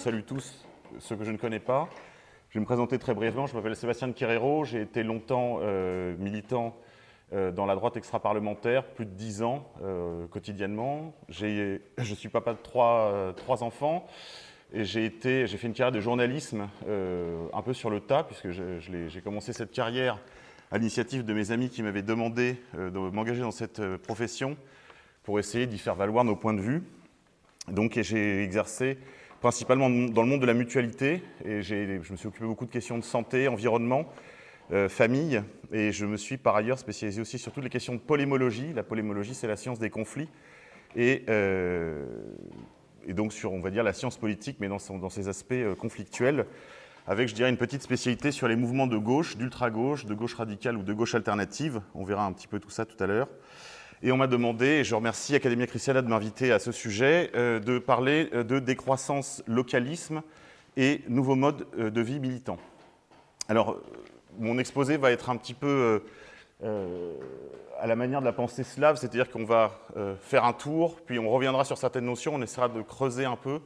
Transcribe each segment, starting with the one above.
salue tous ceux que je ne connais pas. Je vais me présenter très brièvement. Je m'appelle Sébastien Quirero. J'ai été longtemps euh, militant euh, dans la droite extra-parlementaire, plus de dix ans euh, quotidiennement. Je suis papa de trois, trois enfants et j'ai fait une carrière de journalisme un peu sur le tas, puisque j'ai commencé cette carrière à l'initiative de mes amis qui m'avaient demandé de m'engager dans cette profession pour essayer d'y faire valoir nos points de vue. Donc j'ai exercé principalement dans le monde de la mutualité, et je me suis occupé beaucoup de questions de santé, environnement, euh, famille, et je me suis par ailleurs spécialisé aussi sur toutes les questions de polémologie. La polémologie, c'est la science des conflits, et, euh, et, donc sur, on va dire, la science politique, mais dans, dans ses aspects euh, conflictuels, avec, je dirais, une petite spécialité sur les mouvements de gauche, d'ultra-gauche, de gauche radicale ou de gauche alternative. On verra un petit peu tout ça tout à l'heure. Et on m'a demandé, et je remercie Academia Christiana de m'inviter à ce sujet, euh, de parler euh, de décroissance, localisme et nouveaux modes euh, de vie militants. Alors, mon exposé va être un petit peu à la manière de la pensée slave, c'est-à-dire qu'on va faire un tour, puis on reviendra sur certaines notions, on essaiera de creuser un peu,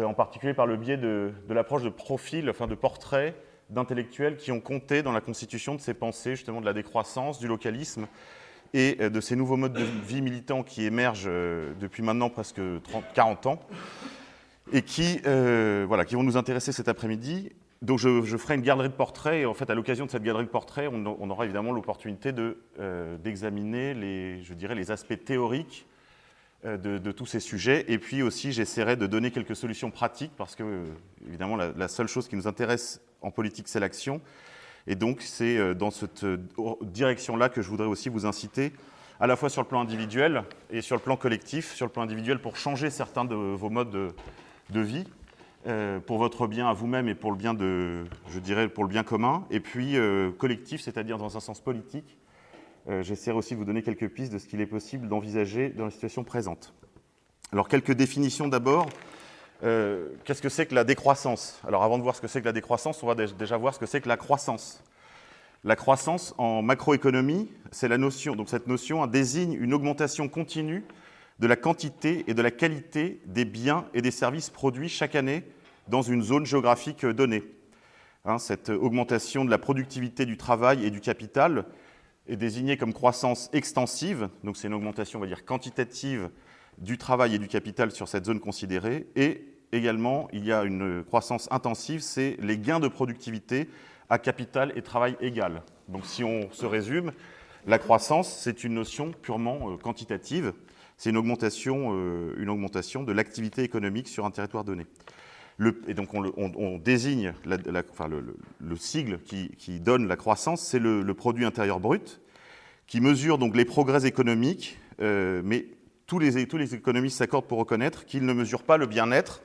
en particulier par le biais de, de l'approche de profil, enfin de portraits d'intellectuels qui ont compté dans la constitution de ces pensées, justement de la décroissance, du localisme, et euh, de ces nouveaux modes de vie militants qui émergent euh, depuis maintenant presque 30, 40 ans et qui, euh, voilà, qui vont nous intéresser cet après-midi. Donc je, ferai une galerie de portraits et en fait à l'occasion de cette galerie de portraits, on, aura évidemment l'opportunité d'examiner les, je dirais, les aspects théoriques de, tous ces sujets et puis aussi j'essaierai de donner quelques solutions pratiques parce que évidemment la seule chose qui nous intéresse en politique c'est l'action et donc, c'est euh, dans cette euh, direction-là que je voudrais aussi vous inciter, à la fois sur le plan individuel et sur le plan collectif. Sur le plan individuel, pour changer certains de vos modes de, vie, euh, pour votre bien à vous-même et pour le bien de, je dirais, pour le bien commun. Et puis collectif, c'est-à-dire dans un sens politique. J'essaierai aussi de vous donner quelques pistes de ce qu'il est possible d'envisager dans la situation présente. Alors, quelques définitions d'abord. Euh, qu'est-ce que c'est que la décroissance? Alors avant de voir ce que c'est que la décroissance, on va déjà voir ce que c'est que la croissance. La croissance en macroéconomie, c'est la notion, donc cette notion désigne une augmentation continue de la quantité et de la qualité des biens et des services produits chaque année dans une zone géographique donnée. Hein, cette augmentation de la productivité du travail et du capital est désignée comme croissance extensive, donc c'est une augmentation, on va dire, quantitative du travail et du capital sur cette zone considérée, et également, il y a une croissance intensive, c'est les gains de productivité à capital et travail égal. Donc si on se résume, la croissance, c'est une notion purement euh, quantitative, c'est une augmentation, euh, une augmentation de l'activité économique sur un territoire donné. et donc on, désigne le, sigle qui, donne la croissance, c'est le, produit intérieur brut, qui mesure donc les progrès économiques, euh, mais tous les, tous les économistes s'accordent pour reconnaître qu'il ne mesure pas le bien-être,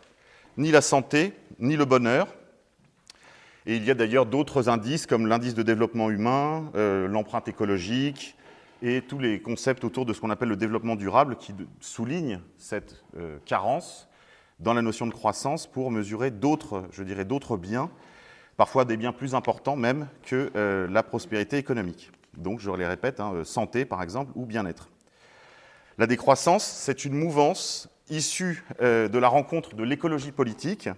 ni la santé, ni le bonheur. Et il y a d'ailleurs d'autres indices comme l'indice de développement humain, euh, l'empreinte écologique et tous les concepts autour de ce qu'on appelle le développement durable qui soulignent cette euh, carence dans la notion de croissance pour mesurer d'autres, je dirais, d'autres biens, parfois des biens plus importants même que euh, la prospérité économique. Donc, je les répète, hein, santé par exemple ou bien-être. La décroissance, c'est une mouvance issu euh, de la rencontre de l'écologie politique,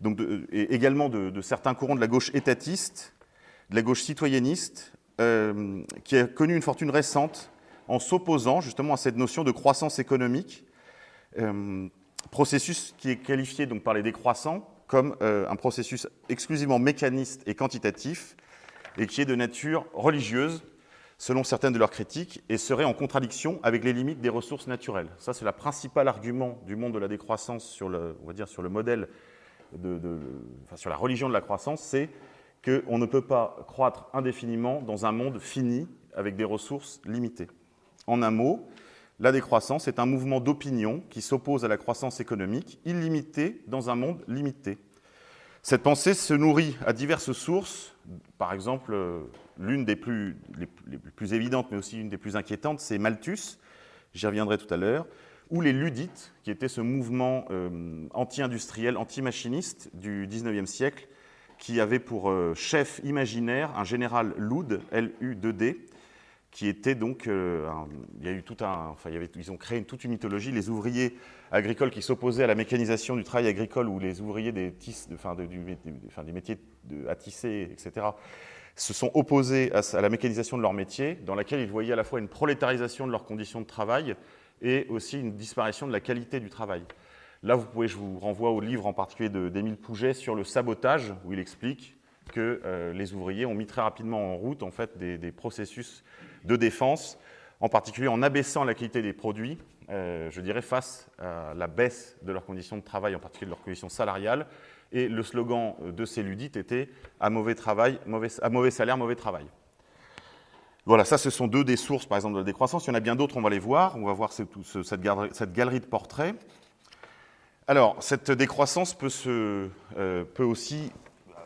donc et également de, certains courants de la gauche étatiste, de la gauche citoyenniste, euh, qui a connu une fortune récente en s'opposant justement à cette notion de croissance économique, euh, processus qui est qualifié par les décroissants comme un processus exclusivement mécaniste et quantitatif, et qui est de nature religieuse, selon certaines de leurs critiques, et serait en contradiction avec les limites des ressources naturelles. Ça, c'est le principal argument du monde de la décroissance sur le, modèle, de, sur la religion de la croissance, c'est qu'on ne peut pas croître indéfiniment dans un monde fini avec des ressources limitées. En un mot, la décroissance est un mouvement d'opinion qui s'oppose à la croissance économique illimitée dans un monde limité. Cette pensée se nourrit à diverses sources, par exemple l'une des plus, les, plus évidentes, mais aussi une des plus inquiétantes, c'est Malthus, j'y reviendrai tout à l'heure, ou les Ludites, qui était ce mouvement euh, anti-industriel, anti-machiniste du XIXe siècle, qui avait pour euh, chef imaginaire un général Lud, L-U-D-D, qui était donc, il y a eu tout un, enfin, ils ont créé toute une mythologie, les ouvriers agricoles qui s'opposaient à la mécanisation du travail agricole ou les ouvriers des, enfin, des métiers à tisser, etc., se sont opposés à, la mécanisation de leur métier, dans laquelle ils voyaient à la fois une prolétarisation de leurs conditions de travail et aussi une disparition de la qualité du travail. Là, vous pouvez, je vous renvoie au livre en particulier d'Émile Pouget sur le sabotage, où il explique que euh, les ouvriers ont mis très rapidement en route en fait, des, processus de défense, en particulier en abaissant la qualité des produits, euh, je dirais, face à la baisse de leurs conditions de travail, en particulier de leurs conditions salariales, et le slogan de ces ludites était à mauvais, travail, mauvais, salaire, mauvais travail. Voilà, ça, ce sont deux des sources, par exemple, de la décroissance. Il y en a bien d'autres, on va les voir. On va voir cette, galerie, de portraits. Alors, cette décroissance peut, euh, aussi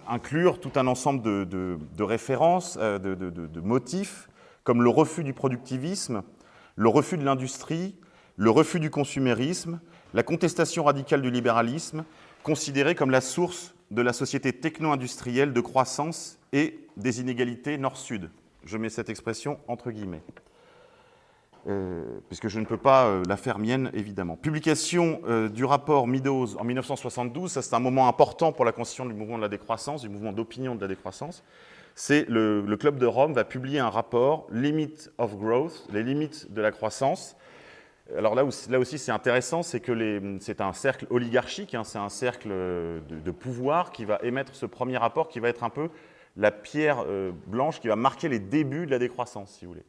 inclure tout un ensemble de, références, euh, de, motifs, comme le refus du productivisme, le refus de l'industrie, le refus du consumérisme, la contestation radicale du libéralisme, considérée comme la source de la société techno-industrielle de croissance et des inégalités nord-sud. Je mets cette expression entre guillemets, euh, puisque je ne peux pas euh, la faire mienne, évidemment. Publication euh, du rapport Meadows en 1972, ça c'est un moment important pour la constitution du mouvement de la décroissance, du mouvement d'opinion de la décroissance. C'est le, le, Club de Rome va publier un rapport, Limit of Growth, les limites de la croissance, alors là aussi, c'est intéressant, c'est que c'est un cercle oligarchique, hein, c'est un cercle de, pouvoir qui va émettre ce premier rapport qui va être un peu la pierre euh, blanche qui va marquer les débuts de la décroissance, si vous voulez.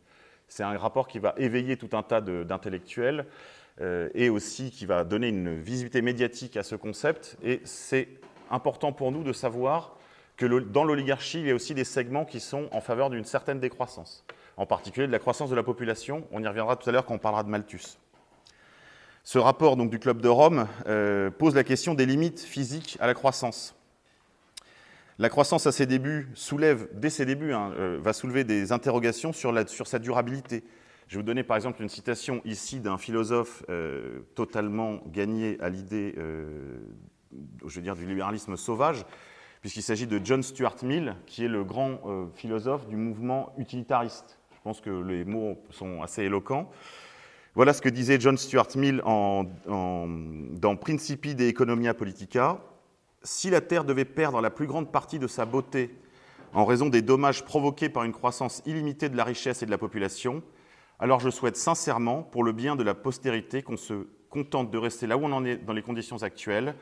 C'est un rapport qui va éveiller tout un tas d'intellectuels euh, et aussi qui va donner une visibilité médiatique à ce concept. Et c'est important pour nous de savoir que dans l'oligarchie, il y a aussi des segments qui sont en faveur d'une certaine décroissance, en particulier de la croissance de la population. On y reviendra tout à l'heure quand on parlera de Malthus. Ce rapport donc, du Club de Rome euh, pose la question des limites physiques à la croissance. La croissance à ses débuts soulève, dès ses débuts, hein, euh, va soulever des interrogations sur, sa durabilité. Je vais vous donner par exemple une citation ici d'un philosophe euh, totalement gagné à l'idée, je du libéralisme sauvage, puisqu'il s'agit de John Stuart Mill, qui est le grand philosophe du mouvement utilitariste. Je pense que les mots sont assez éloquents. Voilà ce que disait John Stuart Mill dans Principi de Economia Politica. Si la Terre devait perdre la plus grande partie de sa beauté en raison des dommages provoqués par une croissance illimitée de la richesse et de la population, alors je souhaite sincèrement, pour le bien de la postérité, qu'on se contente de rester là où on en est dans les conditions actuelles,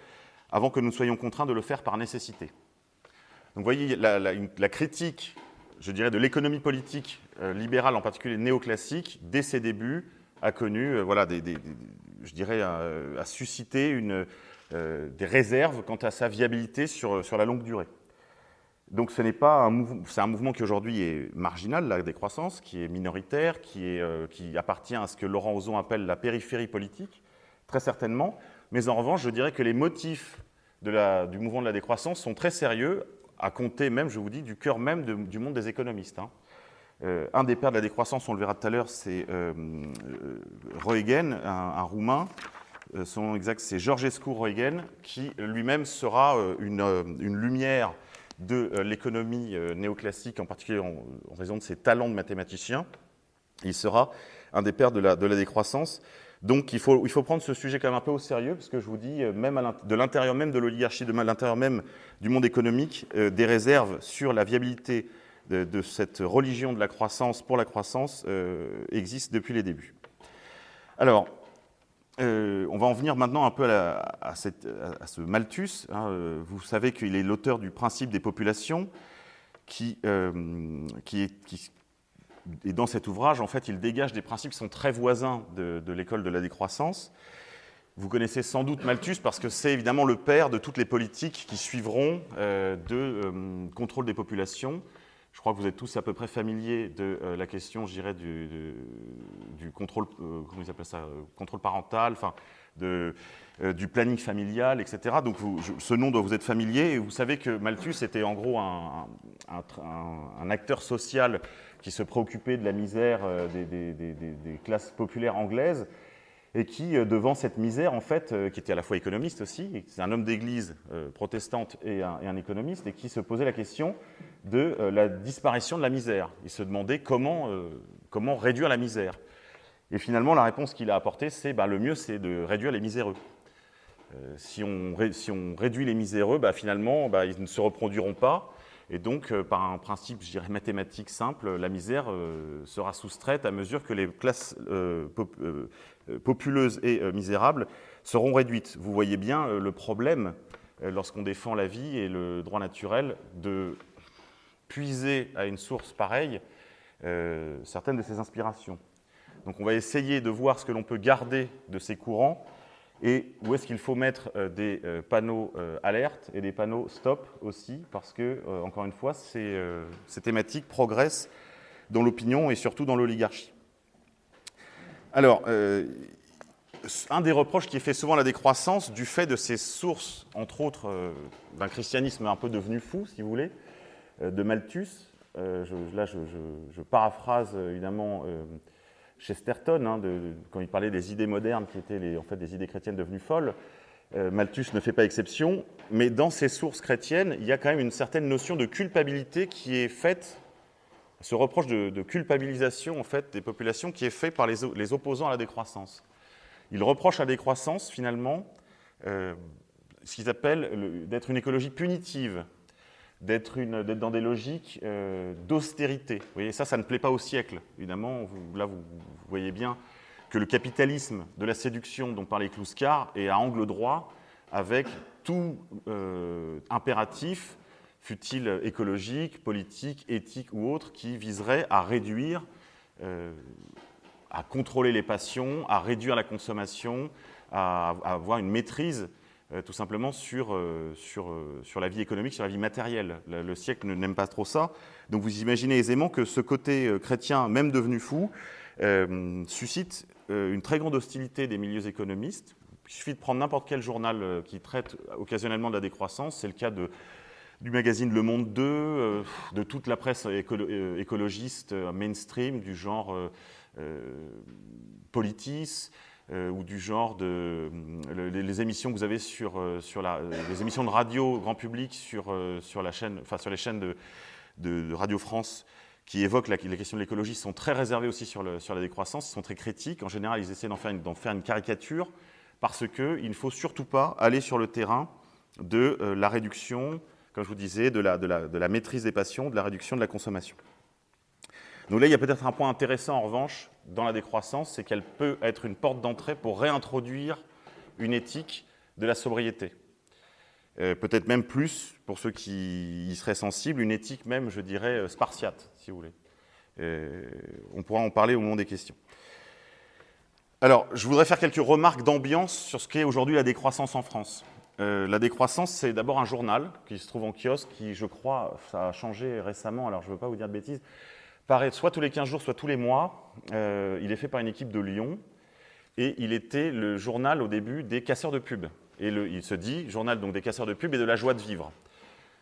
avant que nous soyons contraints de le faire par nécessité. Vous voyez, la, critique, je dirais, de l'économie politique euh, libérale, en particulier néoclassique, dès ses débuts, a connu, euh, voilà, des, je dirais, a, suscité une, euh, des réserves quant à sa viabilité sur, sur la longue durée. Donc ce n'est pas un c'est un mouvement qui aujourd'hui est marginal, la décroissance, qui est minoritaire, qui, est, euh, qui appartient à ce que Laurent Ozon appelle la périphérie politique, très certainement. Mais en revanche, je dirais que les motifs de la, du mouvement de la décroissance sont très sérieux, à compter même, je vous dis, du cœur même du monde des économistes. Hein. Euh, un des pères de la décroissance, on le verra tout à l'heure, c'est euh, Reugen, un, Roumain. Euh, son nom exact, c'est Georgescu Reugen, qui lui-même sera une, lumière de l'économie néoclassique, en particulier en, raison de ses talents de mathématicien. Il sera un des pères de la, décroissance. Donc il faut, il faut, prendre ce sujet quand même un peu au sérieux, parce que je vous dis, même de l'intérieur même de l'oligarchie, de l'intérieur même du monde économique, des réserves sur la viabilité de, cette religion de la croissance pour la croissance euh, existe depuis les débuts. Alors, euh, on va en venir maintenant un peu à, ce Malthus. Hein, euh, vous savez qu'il est l'auteur du principe des populations, qui, est, et dans cet ouvrage, en fait, il dégage des principes qui sont très voisins de l'école de la décroissance. Vous connaissez sans doute Malthus parce que c'est évidemment le père de toutes les politiques qui suivront de contrôle des populations je crois que vous êtes tous à peu près familiers de euh, la question, je dirais, du, contrôle, euh, ça, euh, contrôle parental, enfin, du planning familial, etc. Donc ce nom doit vous être familier. Et vous savez que Malthus était en gros un, acteur social qui se préoccupait de la misère des classes populaires anglaises et qui, devant cette misère, en fait, qui était à la fois économiste aussi, c'est un homme d'église protestante et un, économiste, et qui se posait la question de euh, la disparition de la misère. Il se demandait comment, euh, comment réduire la misère Et finalement, la réponse qu'il a apportée, c'est bah, le mieux, c'est de réduire les miséreux. Euh, si, on, si, on, réduit les miséreux, bah, finalement, bah, ils ne se reproduiront pas. Et donc, euh, par un principe, je dirais, mathématique simple, la misère euh, sera soustraite à mesure que les classes populeuses et misérables seront réduites. Vous voyez bien le problème, lorsqu'on défend la vie et le droit naturel, de puiser à une source pareille certaines de ses inspirations. Donc on va essayer de voir ce que l'on peut garder de ces courants et où est-ce qu'il faut mettre euh, des euh, panneaux euh, alerte et des panneaux stop aussi, parce que, encore une fois, ces, ces thématiques progressent dans l'opinion et surtout dans l'oligarchie. Alors, un des reproches qui est fait souvent la décroissance, du fait de ces sources, entre autres, d'un christianisme un peu devenu fou, si vous voulez, de Malthus, je, là je, paraphrase évidemment Chesterton, hein, quand il parlait des idées modernes qui étaient en fait des idées chrétiennes devenues folles. Euh, Malthus ne fait pas exception, mais dans ces sources chrétiennes, il y a quand même une certaine notion de culpabilité qui est faite, ce reproche de, culpabilisation en fait des populations qui est fait par les, opposants à la décroissance. Ils reprochent à la décroissance finalement euh, ce qu'ils appellent d'être une écologie punitive, d'être dans des logiques euh, d'austérité. Vous voyez, ça, ça ne plaît pas au siècle. Évidemment, là, vous, voyez bien que le capitalisme de la séduction dont parlait Kluskar est à angle droit avec tout euh, impératif, fut-il écologique, politique, éthique ou autre, qui viserait à réduire, euh, à contrôler les passions, à réduire la consommation, à avoir une maîtrise euh, tout simplement sur, euh, sur, sur, la vie économique, sur la vie matérielle? Le, siècle n'aime pas trop ça. Donc vous imaginez aisément que ce côté chrétien, même devenu fou, suscite une très grande hostilité des milieux économistes. Il suffit de prendre n'importe quel journal qui traite occasionnellement de la décroissance. C'est le cas de, du magazine Le Monde 2, de toute la presse écologiste mainstream du genre Politis, euh, ou du genre de les, émissions que vous avez sur, euh, sur la, les émissions de radio grand public sur, euh, sur, la chaîne, enfin, sur les chaînes de, de, Radio France qui évoquent la, les questions de l'écologie sont très réservées aussi sur, sur la décroissance, ils sont très critiques. En général, ils essaient d'en faire, faire une caricature parce qu'il ne faut surtout pas aller sur le terrain de la réduction, comme je vous disais, de la, maîtrise des passions, de la réduction de la consommation. Donc là, il y a peut-être un point intéressant en revanche dans la décroissance, c'est qu'elle peut être une porte d'entrée pour réintroduire une éthique de la sobriété. Euh, peut-être même plus, pour ceux qui y seraient sensibles, une éthique même, je dirais, euh, spartiate, si vous voulez. Euh, on pourra en parler au moment des questions. Alors, je voudrais faire quelques remarques d'ambiance sur ce qu'est aujourd'hui la décroissance en France. La décroissance, c'est d'abord un journal qui se trouve en kiosque, qui, je crois, ça a changé récemment, alors je ne veux pas vous dire de bêtises, paraît soit tous les 15 jours, soit tous les mois. Euh, il est fait par une équipe de Lyon et il était le journal au début des casseurs de pub. Et il se dit journal donc des casseurs de pub et de la joie de vivre.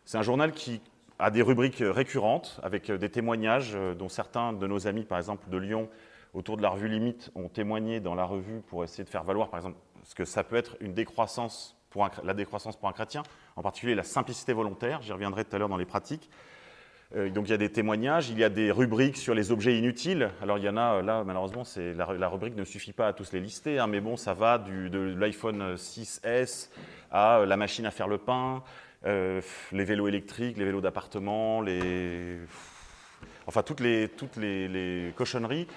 C'est un journal qui a des rubriques récurrentes avec des témoignages euh, dont certains de nos amis, par exemple de Lyon, autour de la revue Limite, ont témoigné dans la revue pour essayer de faire valoir, par exemple, ce que ça peut être une décroissance pour la décroissance pour un chrétien, en particulier la simplicité volontaire. J'y reviendrai tout à l'heure dans les pratiques. Euh, donc il y a des témoignages, il y a des rubriques sur les objets inutiles. Alors il y en a, euh, là malheureusement, la, la, rubrique ne suffit pas à tous les lister, hein, mais bon, ça va de l'iPhone 6S à euh, la machine à faire le pain, les vélos électriques, les vélos d'appartement, les... enfin toutes les, toutes les, cochonneries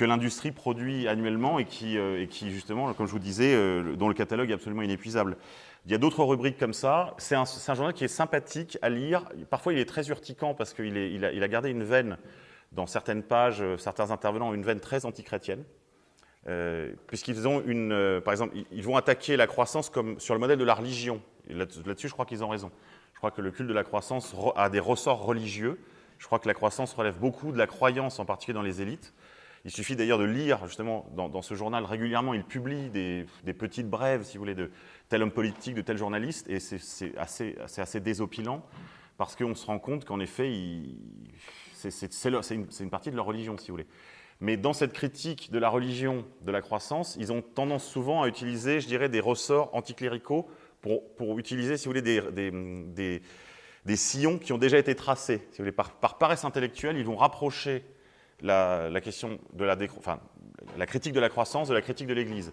que l'industrie produit annuellement et qui, et qui, justement, comme je vous disais, dont le catalogue est absolument inépuisable. Il y a d'autres rubriques comme ça. C'est un, journal qui est sympathique à lire. Parfois, il est très urticant parce qu'il il a, gardé une veine dans certaines pages, euh, certains intervenants une veine très antichrétienne. Euh, puisqu'ils ont une, euh, par exemple, ils vont attaquer la croissance comme sur le modèle de la religion. Là-dessus, je crois qu'ils ont raison. Je crois que le culte de la croissance a des ressorts religieux. Je crois que la croissance relève beaucoup de la croyance, en particulier dans les élites. Il suffit d'ailleurs de lire, justement, dans, ce journal, régulièrement, il publie des, petites brèves, si vous voulez, de tel homme politique, de tel journaliste, et c'est assez, assez, désopilant, parce qu'on se rend compte qu'en effet, c'est une, partie de leur religion, si vous voulez. Mais dans cette critique de la religion, de la croissance, ils ont tendance souvent à utiliser, je dirais, des ressorts anticléricaux pour, utiliser, si vous voulez, des, sillons qui ont déjà été tracés. Par paresse intellectuelle, ils vont rapprocher la, question de la, enfin, la critique de la croissance, de la critique de l'Église.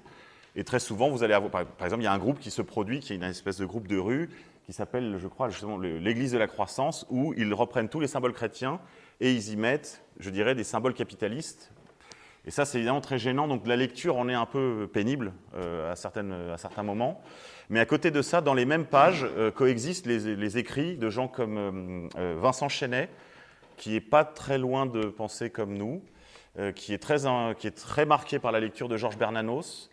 Et très souvent, vous allez avoir, par, exemple, il y a un groupe qui se produit, qui est une espèce de groupe de rue, qui s'appelle, je crois, justement, l'Église de la croissance, où ils reprennent tous les symboles chrétiens et ils y mettent, je dirais, des symboles capitalistes. Et ça, c'est évidemment très gênant. Donc la lecture en est un peu pénible euh, à, certaines, à certains moments. Mais à côté de ça, dans les mêmes pages euh, coexistent les, écrits de gens comme euh, Vincent Chenet, qui n'est pas très loin de penser comme nous, qui, est très, qui est très marqué par la lecture de Georges Bernanos,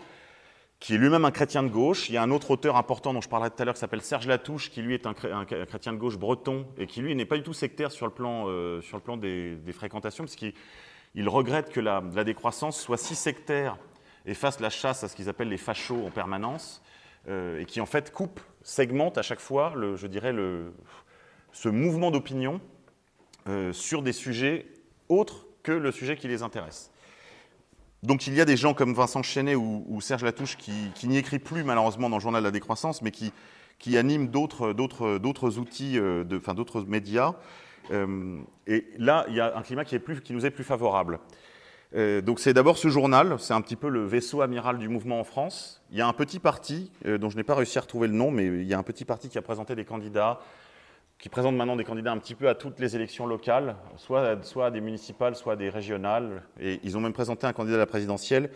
qui est lui-même un chrétien de gauche. Il y a un autre auteur important dont je parlerai tout à l'heure qui s'appelle Serge Latouche, qui lui est un, chrétien de gauche breton et qui lui n'est pas du tout sectaire sur le plan, sur le plan des, fréquentations, parce qu'il il regrette que la, décroissance soit si sectaire et fasse la chasse à ce qu'ils appellent les fachos en permanence, euh, et qui en fait coupe, segmente à chaque fois, je dirais, le, ce mouvement d'opinion euh, sur des sujets autres que le sujet qui les intéresse. Donc il y a des gens comme Vincent Chenet ou, Serge Latouche qui, n'y écrit plus malheureusement dans le journal de la décroissance, mais qui, animent d'autres outils, euh, enfin d'autres médias, euh, et là, il y a un climat qui, est plus, qui nous est plus favorable. Donc c'est d'abord ce journal, c'est un petit peu le vaisseau amiral du mouvement en France. Il y a un petit parti, dont je n'ai pas réussi à retrouver le nom, mais il y a un petit parti qui a présenté des candidats, qui présente maintenant des candidats un petit peu à toutes les élections locales, soit, à des municipales, soit à des régionales. Et ils ont même présenté un candidat à la présidentielle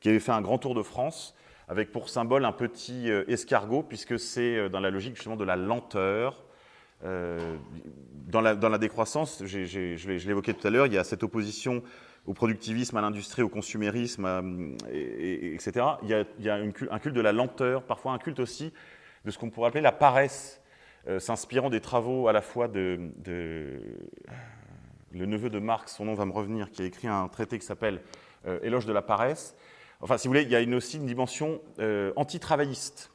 qui avait fait un grand tour de France, avec pour symbole un petit escargot, puisque c'est dans la logique justement de la lenteur, euh, dans, la, décroissance, je l'évoquais tout à l'heure, il y a cette opposition au productivisme, à l'industrie, au consumérisme, etc. Il y a, un culte de la lenteur, parfois un culte aussi de ce qu'on pourrait appeler la paresse, euh, s'inspirant des travaux à la fois de, le neveu de Marx, son nom va me revenir, qui a écrit un traité qui s'appelle euh, Éloge de la paresse. Enfin, si vous voulez, il y a aussi une dimension anti-travailliste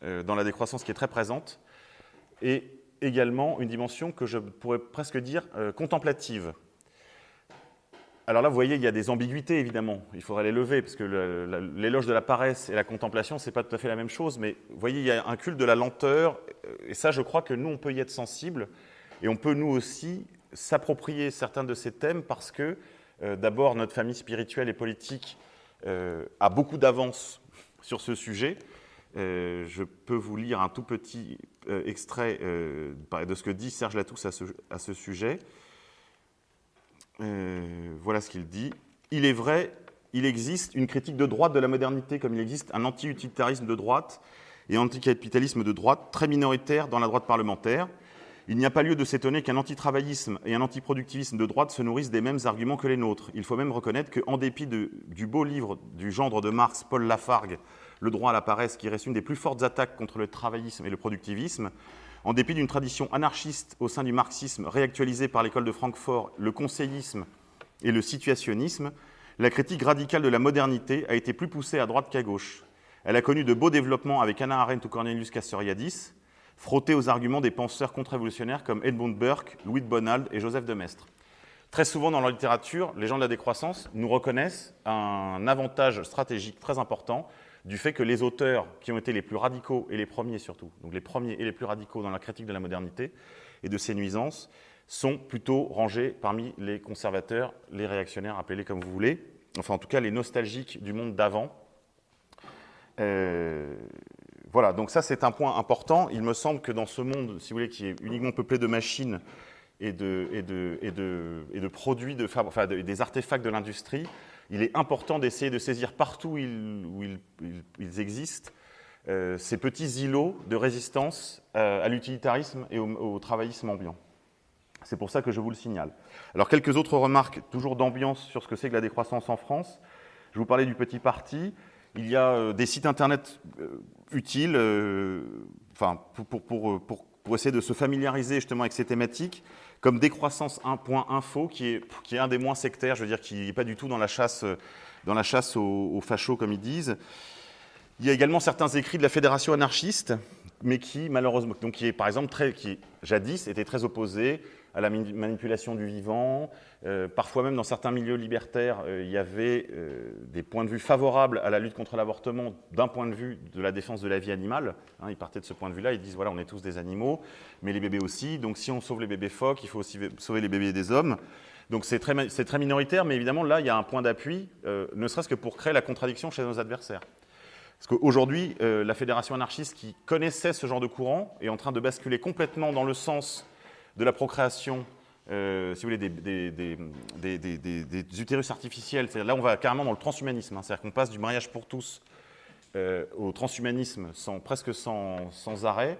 dans la décroissance qui est très présente. Et également une dimension que je pourrais presque dire euh, contemplative. Alors là, vous voyez, il y a des ambiguïtés, évidemment. Il faudrait les lever, parce que l'éloge de la paresse et la contemplation, ce n'est pas tout à fait la même chose. Mais vous voyez, il y a un culte de la lenteur, et ça, je crois que nous, on peut y être sensible, et on peut, nous aussi, s'approprier certains de ces thèmes, parce que, euh, d'abord, notre famille spirituelle et politique euh, a beaucoup d'avance sur ce sujet, euh, je peux vous lire un tout petit extrait de ce que dit Serge Latousse à ce sujet. Voilà ce qu'il dit. Il est vrai, il existe une critique de droite de la modernité, comme il existe un anti-utilitarisme de droite et un anticapitalisme de droite très minoritaire dans la droite parlementaire. Il n'y a pas lieu de s'étonner qu'un antitravaillisme et un antiproductivisme de droite se nourrissent des mêmes arguments que les nôtres. Il faut même reconnaître qu'en dépit du beau livre du gendre de Marx, Paul Lafargue, le droit à la paresse, qui reste une des plus fortes attaques contre le travaillisme et le productivisme, en dépit d'une tradition anarchiste au sein du marxisme réactualisée par l'école de Francfort, le conseillisme et le situationnisme, la critique radicale de la modernité a été plus poussée à droite qu'à gauche. Elle a connu de beaux développements avec Anna Arendt ou Cornelius Castoriadis, frottés aux arguments des penseurs contre-révolutionnaires comme Edmund Burke, Louis de Bonald et Joseph de Maistre. Très souvent dans la littérature, les gens de la décroissance nous reconnaissent un avantage stratégique très important du fait que les auteurs qui ont été les plus radicaux, et les premiers surtout, donc les premiers et les plus radicaux dans la critique de la modernité et de ses nuisances, sont plutôt rangés parmi les conservateurs, les réactionnaires, appelez-les comme vous voulez, enfin en tout cas les nostalgiques du monde d'avant. Euh, voilà, donc ça c'est un point important. Il me semble que dans ce monde, si vous voulez, qui est uniquement peuplé de machines et de, produits, des artefacts de l'industrie, il est important d'essayer de saisir partout où ils, existent euh, ces petits îlots de résistance euh, à l'utilitarisme et au, travaillisme ambiant. C'est pour ça que je vous le signale. Alors quelques autres remarques, toujours d'ambiance sur ce que c'est que la décroissance en France. Je vous parlais du petit parti. Il y a euh, des sites internet utiles, enfin, pour, pour, essayer de se familiariser justement avec ces thématiques comme décroissance 1.info, qui est, qui est un des moins sectaires, je veux dire, qui n'est pas du tout dans la chasse, dans la chasse aux, fachos, comme ils disent. Il y a également certains écrits de la Fédération anarchiste, mais qui, malheureusement, donc qui est par exemple très, qui jadis était très opposé à la manipulation du vivant. Euh, parfois même dans certains milieux libertaires, euh, il y avait euh, des points de vue favorables à la lutte contre l'avortement d'un point de vue de la défense de la vie animale. Hein, ils partaient de ce point de vue-là, ils disent voilà, on est tous des animaux, mais les bébés aussi, donc si on sauve les bébés phoques, il faut aussi sauver les bébés des hommes. Donc c'est très, très, minoritaire, mais évidemment là, il y a un point d'appui, ne serait-ce que pour créer la contradiction chez nos adversaires. Parce qu'aujourd'hui, la fédération anarchiste qui connaissait ce genre de courant est en train de basculer complètement dans le sens de la procréation euh, si vous voulez, des, utérus artificiels. Là, on va carrément dans le transhumanisme. Hein. C'est-à-dire qu'on passe du mariage pour tous euh, au transhumanisme sans, presque sans, sans arrêt,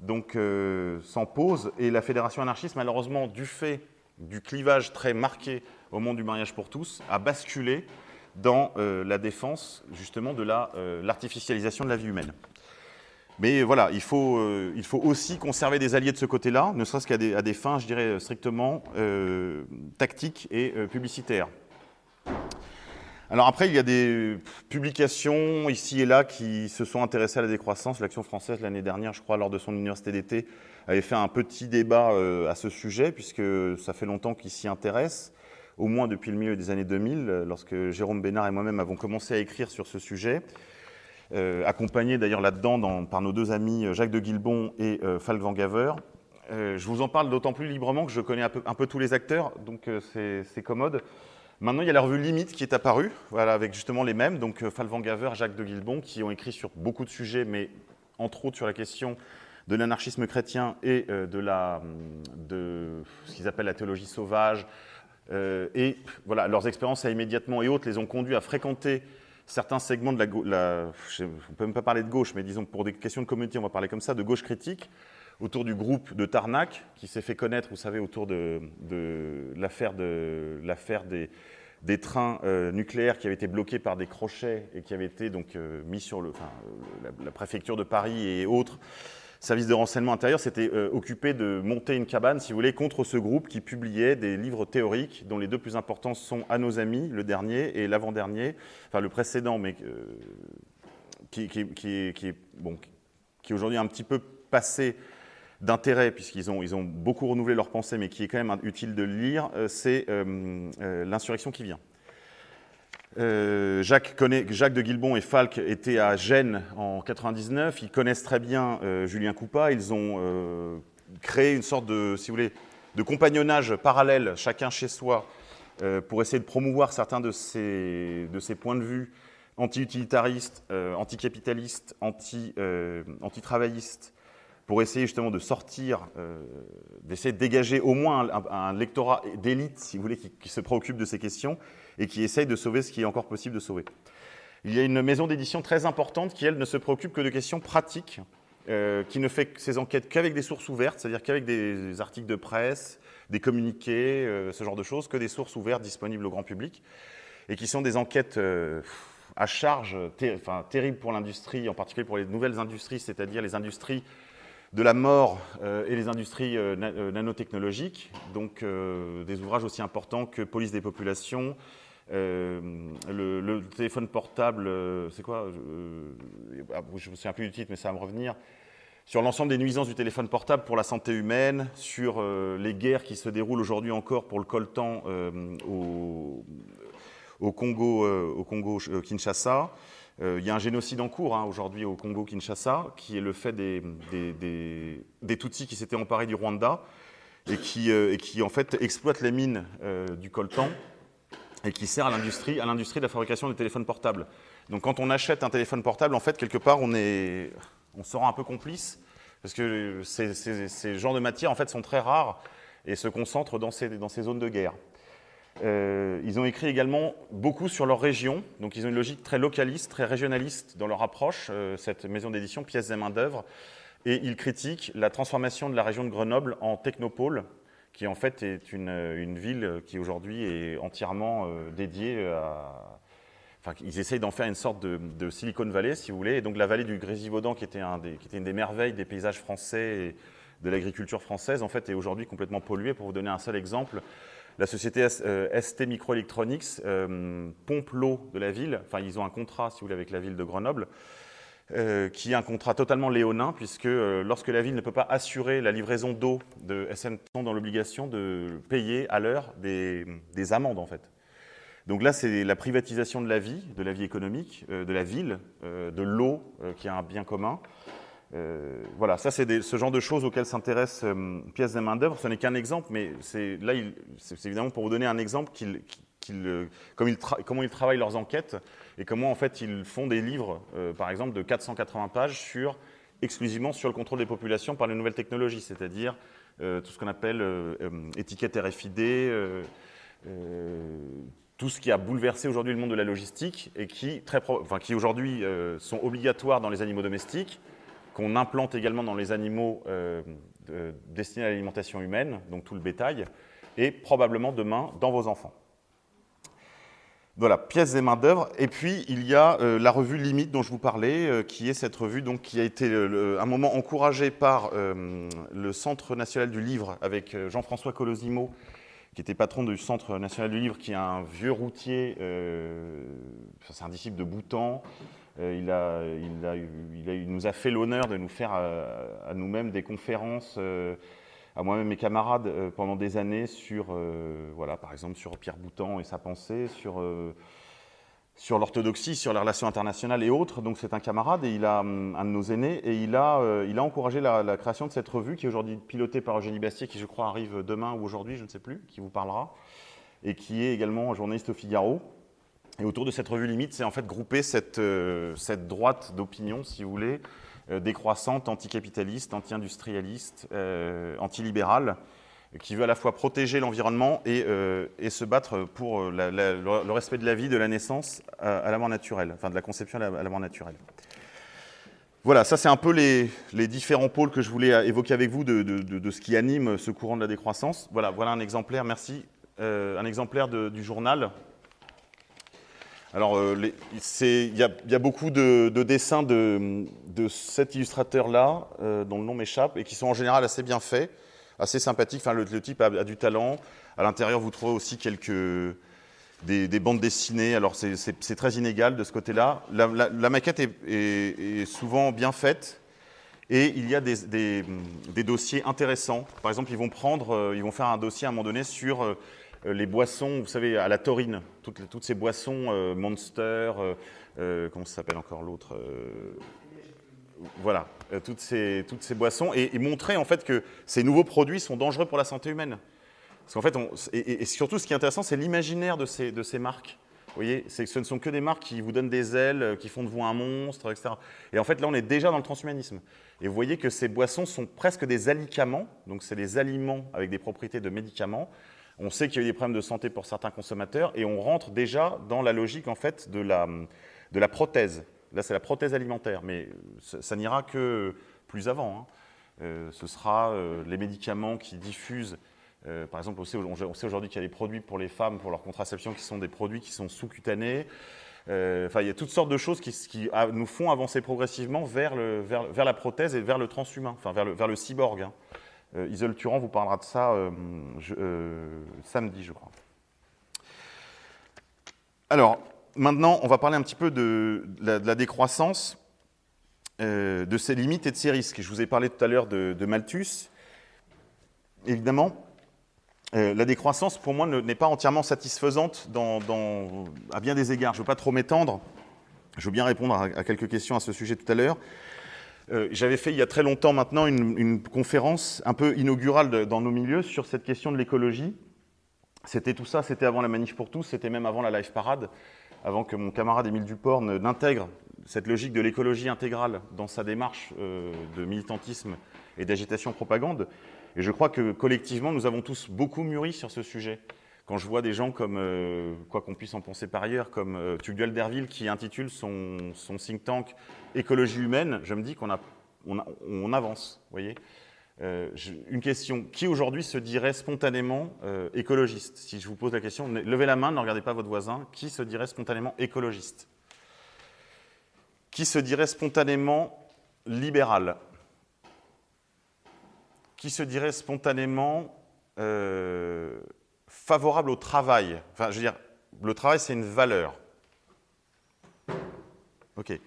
donc euh, sans pause. Et la fédération anarchiste, malheureusement, du fait du clivage très marqué au monde du mariage pour tous, a basculé dans la défense justement de l'artificialisation de la vie humaine. Mais voilà, il faut, euh, il faut aussi conserver des alliés de ce côté-là, ne serait-ce qu'à des, fins, je dirais, strictement euh, tactiques et euh, publicitaires. Alors après, il y a des publications ici et là qui se sont intéressées à la décroissance. L'Action française, l'année dernière, je crois, lors de son université d'été, avait fait un petit débat à ce sujet, puisque ça fait longtemps qu'il s'y intéresse, au moins depuis le milieu des années 2000, lorsque Jérôme Bénard et moi-même avons commencé à écrire sur ce sujet. Euh, accompagné d'ailleurs là-dedans par nos deux amis euh, Jacques de Guilbon et euh, Falk Gaver. je vous en parle d'autant plus librement que je connais un peu, tous les acteurs, donc c'est commode. Maintenant, il y a la revue Limite qui est apparue, avec justement les mêmes, donc Falk Van Gaver, Jacques de Guilbon, qui ont écrit sur beaucoup de sujets, mais entre autres sur la question de l'anarchisme chrétien et de, la, de ce qu'ils appellent la théologie sauvage. Et voilà, leurs expériences à immédiatement et autres les ont conduits à fréquenter certains segments de la, gauche, on ne peut même pas parler de gauche, mais disons pour des questions de communauté, on va parler comme ça, de gauche critique, autour du groupe de Tarnac, qui s'est fait connaître, vous savez, autour de, l'affaire des, des, trains euh, nucléaires qui avaient été bloqués par des crochets et qui avaient été donc euh, mis sur le, la, préfecture de Paris et autres service de renseignement intérieur s'était euh, occupé de monter une cabane, si vous voulez, contre ce groupe qui publiait des livres théoriques, dont les deux plus importants sont À nos amis, le dernier, et l'avant-dernier, enfin le précédent, mais euh, qui, est, est aujourd'hui un petit peu passé d'intérêt, puisqu'ils ont, ils ont beaucoup renouvelé leur pensée, mais qui est quand même utile de lire, euh, c'est L'insurrection qui vient. Euh, Jacques, de Guilbon et Falk étaient à Gênes en 99. Ils connaissent très bien euh, Julien Coupa. Ils ont euh, créé une sorte de, si vous voulez, de compagnonnage parallèle, chacun chez soi, pour essayer de promouvoir certains de ces, de ces points de vue anti-utilitaristes, anti-capitalistes, anti-travaillistes, pour essayer justement de sortir, d'essayer de dégager au moins un, lectorat d'élite, si vous voulez, qui se préoccupe de ces questions et qui essaye de sauver ce qui est encore possible de sauver. Il y a une maison d'édition très importante qui, elle, ne se préoccupe que de questions pratiques, euh, qui ne fait ses enquêtes qu'avec des sources ouvertes, c'est-à-dire qu'avec des articles de presse, des communiqués, euh, ce genre de choses, que des sources ouvertes disponibles au grand public, et qui sont des enquêtes euh, à charge enfin, terribles pour l'industrie, en particulier pour les nouvelles industries, c'est-à-dire les industries de la mort et les industries nanotechnologiques, donc des ouvrages aussi importants que Police des populations, euh, le, téléphone portable, euh, c'est quoi euh, ah, Je ne me souviens plus du titre, mais ça va me revenir. Sur l'ensemble des nuisances du téléphone portable pour la santé humaine, sur les guerres qui se déroulent aujourd'hui encore pour le coltan au, Congo, au Congo Kinshasa. il y a un génocide en cours hein, aujourd'hui au Congo Kinshasa, qui est le fait des, Tutsis qui s'étaient emparés du Rwanda et qui, et qui en fait exploitent les mines du coltan et qui sert à l'industrie, à l'industrie de la fabrication des téléphones portables. Donc quand on achète un téléphone portable, en fait, quelque part, on, est, on se rend un peu complice, parce que ces, genres de matières, en fait, sont très rares et se concentrent dans ces, dans ces zones de guerre. Euh, ils ont écrit également beaucoup sur leur région, donc ils ont une logique très localiste, très régionaliste dans leur approche, euh, cette maison d'édition, pièces et main-d'œuvre, et ils critiquent la transformation de la région de Grenoble en technopôle, qui en fait est une, une ville qui aujourd'hui est entièrement euh, dédiée à. Enfin, ils essayent d'en faire une sorte de, de, Silicon Valley, si vous voulez. Et donc la vallée du Grésivaudan, qui était, un des, qui était une des merveilles des paysages français et de l'agriculture française, en fait, est aujourd'hui complètement polluée. Pour vous donner un seul exemple, la société ST euh, Microelectronics euh, pompe l'eau de la ville. Enfin, ils ont un contrat, si vous voulez, avec la ville de Grenoble. Euh, qui est un contrat totalement léonin, puisque euh, lorsque la ville ne peut pas assurer la livraison d'eau de SN sont dans l'obligation de payer à l'heure des, amendes, en fait. Donc là, c'est la privatisation de la vie, de la vie économique, euh, de la ville, de l'eau, qui est un bien commun. voilà, ça c'est ce genre de choses auxquelles s'intéresse pièces des main d'œuvre. Ce n'est qu'un exemple, mais c'est là, c'est évidemment pour vous donner un exemple comme comment ils travaillent leurs enquêtes et comment en fait ils font des livres, par exemple, de 480 pages exclusivement sur le contrôle des populations par les nouvelles technologies, c'est-à-dire euh, tout ce qu'on appelle euh, euh, étiquette RFID, tout ce qui a bouleversé aujourd'hui le monde de la logistique et qui, qui aujourd'hui sont obligatoires dans les animaux domestiques, qu'on implante également dans les animaux destinés à l'alimentation humaine, donc tout le bétail, et probablement demain dans vos enfants. Voilà, pièces et main-d'œuvre. Et puis, il y a euh, la revue Limite dont je vous parlais, euh, qui est cette revue donc, qui a été un moment encouragé par euh, le Centre national du livre avec Jean-François Colosimo, qui était patron du Centre national du livre, qui est un vieux routier, c'est un disciple de Boutan. Il, a, nous a fait l'honneur de nous faire à nous-mêmes des conférences à moi-même mes camarades euh, pendant des années sur, euh, voilà, par exemple, sur Pierre Boutan et sa pensée, sur, euh, sur l'orthodoxie, sur les relations internationales et autres. Donc c'est un camarade et il a hum, un de nos aînés et il a, il a encouragé la, création de cette revue qui est aujourd'hui pilotée par Eugénie Bastier, qui je crois arrive demain ou aujourd'hui, je ne sais plus, qui vous parlera, et qui est également journaliste au Figaro. Et autour de cette revue limite, c'est en fait grouper cette, cette droite d'opinion, si vous voulez, décroissante, anticapitaliste, anti-industrialiste, euh, antilibérale, qui veut à la fois protéger l'environnement et, euh, se battre pour le respect de la vie, de la naissance à, la mort naturelle, enfin de la conception à la, mort naturelle. Voilà, ça c'est un peu les, différents pôles que je voulais évoquer avec vous de, ce qui anime ce courant de la décroissance. Voilà, voilà un exemplaire, merci, un exemplaire du journal alors, euh, il y, a beaucoup de, dessins de, cet illustrateur-là, euh, dont le nom m'échappe, et qui sont en général assez bien faits, assez sympathiques. Enfin, le, type a, du talent. À l'intérieur, vous trouvez aussi quelques des, bandes dessinées. Alors, c'est très inégal de ce côté-là. La, maquette est, souvent bien faite. Et il y a des, dossiers intéressants. Par exemple, ils vont prendre, euh, ils vont faire un dossier à un moment donné sur les boissons, vous savez, à la taurine, toutes, ces boissons, euh, Monster, euh, comment ça s'appelle encore l'autre Voilà, toutes, ces, toutes ces boissons, et, montrer en fait que ces nouveaux produits sont dangereux pour la santé humaine. Parce qu'en fait, et, surtout ce qui est intéressant, c'est l'imaginaire de ces, de ces marques. Vous voyez, ce ne sont que des marques qui vous donnent des ailes, qui font de vous un monstre, etc. Et en fait, là, on est déjà dans le transhumanisme. Et vous voyez que ces boissons sont presque des alicaments, donc c'est des aliments avec des propriétés de médicaments, on sait qu'il y a eu des problèmes de santé pour certains consommateurs et on rentre déjà dans la logique en fait de la, de la prothèse. Là, c'est la prothèse alimentaire, mais ça, n'ira que plus avant. Hein. Euh, ce sera euh, les médicaments qui diffusent. Euh, par exemple, on sait, aujourd'hui qu'il y a des produits pour les femmes, pour leur contraception, qui sont des produits qui sont sous-cutanés. Enfin, il y a toutes sortes de choses qui, nous font avancer progressivement vers, le, vers, la prothèse et vers le transhumain, vers le, vers le cyborg. Hein. Euh, Isole Turan vous parlera de ça euh, euh, samedi, je crois. Alors, maintenant, on va parler un petit peu de, la, décroissance, de ses limites et de ses risques. Je vous ai parlé tout à l'heure de, Malthus. Évidemment, la décroissance, pour moi, n'est pas entièrement satisfaisante à bien des égards. Je ne veux pas trop m'étendre. Je veux bien répondre à, quelques questions à ce sujet tout à l'heure. Euh, j'avais fait il y a très longtemps maintenant une, conférence un peu inaugurale dans nos milieux sur cette question de l'écologie. C'était tout ça, c'était avant la manif pour tous, c'était même avant la live parade, avant que mon camarade Émile Duport n'intègre cette logique de l'écologie intégrale dans sa démarche euh, de militantisme et d'agitation propagande. Et je crois que collectivement, nous avons tous beaucoup mûri sur ce sujet quand je vois des gens comme, euh, quoi qu'on puisse en penser par ailleurs, comme euh, Tugdual Derville qui intitule son, son, think tank Écologie humaine, je me dis qu'on avance. Voyez. Euh, une question, qui aujourd'hui se dirait spontanément écologiste? Si je vous pose la question, levez la main, ne regardez pas votre voisin, qui se dirait spontanément écologiste? Qui se dirait spontanément libéral? Qui se dirait spontanément favorable au travail. Enfin, je veux dire, le travail, c'est une valeur. Ok.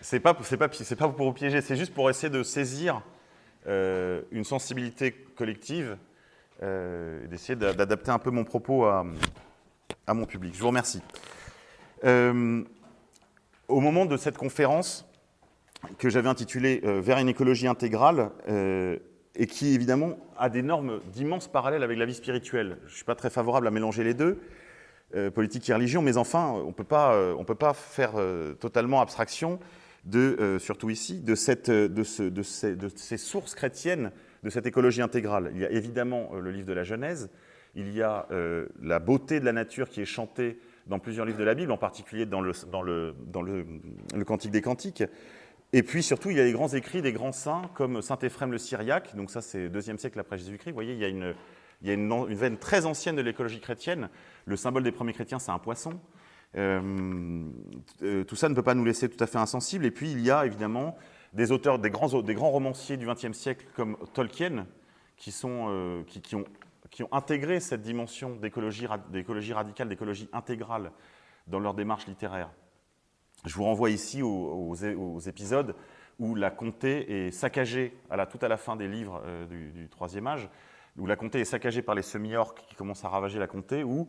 C'est pas, c'est pas, c'est pas pour vous piéger, c'est juste pour essayer de saisir euh, une sensibilité collective euh, et d'essayer d'adapter un peu mon propos à, à, mon public. Je vous remercie. Euh, au moment de cette conférence, que j'avais intitulé Vers une écologie intégrale et qui évidemment a des normes d'immenses parallèles avec la vie spirituelle. Je ne suis pas très favorable à mélanger les deux, politique et religion, mais enfin, on ne peut pas faire totalement abstraction de, surtout ici, de, cette, de, ce, de, ces, de, ces, sources chrétiennes de cette écologie intégrale. Il y a évidemment le livre de la Genèse, il y a la beauté de la nature qui est chantée dans plusieurs livres de la Bible, en particulier dans le, dans le, dans le Cantique des Cantiques. Et puis surtout, il y a les grands écrits des grands saints comme saint Éphrem le Syriaque, donc ça c'est deuxième siècle après Jésus-Christ. Vous voyez, il y a une, il y a une, veine très ancienne de l'écologie chrétienne. Le symbole des premiers chrétiens, c'est un poisson. Euh, euh, tout ça ne peut pas nous laisser tout à fait insensibles. Et puis il y a évidemment des auteurs, des grands, romanciers du XXe siècle comme Tolkien, euh, qui, ont, intégré cette dimension d'écologie radicale, d'écologie intégrale dans leur démarche littéraire. Je vous renvoie ici aux, épisodes où la comté est saccagée à la, tout à la fin des livres euh, du, Troisième Âge, où la comté est saccagée par les semi-orques qui commencent à ravager la comté, ou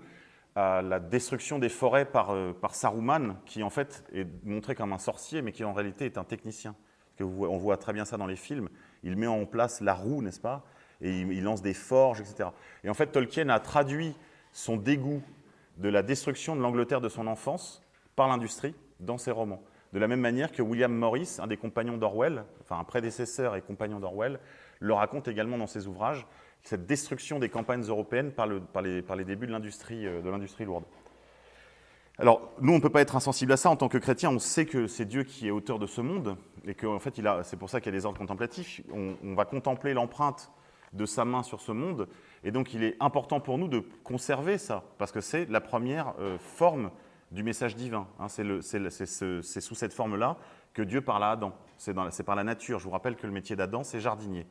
à la destruction des forêts par, euh, Saruman, qui en fait est montré comme un sorcier, mais qui en réalité est un technicien. Que on voit très bien ça dans les films. Il met en place la roue, n'est-ce pas? Et il, lance des forges, etc. Et en fait, Tolkien a traduit son dégoût de la destruction de l'Angleterre de son enfance par l'industrie dans ses romans. De la même manière que William Morris, un des compagnons d'Orwell, enfin un prédécesseur et compagnon d'Orwell, le raconte également dans ses ouvrages, cette destruction des campagnes européennes par, par, les, par les, débuts de l'industrie euh, lourde. Alors, nous, on ne peut pas être insensible à ça. En tant que chrétien, on sait que c'est Dieu qui est auteur de ce monde, et qu'en fait, c'est pour ça qu'il y a des ordres contemplatifs. On, on va contempler l'empreinte de sa main sur ce monde, et donc il est important pour nous de conserver ça, parce que c'est la première euh, forme du message divin. Hein, c'est sous cette forme-là que Dieu parle à Adam. C'est par la nature. Je vous rappelle que le métier d'Adam, c'est jardinier.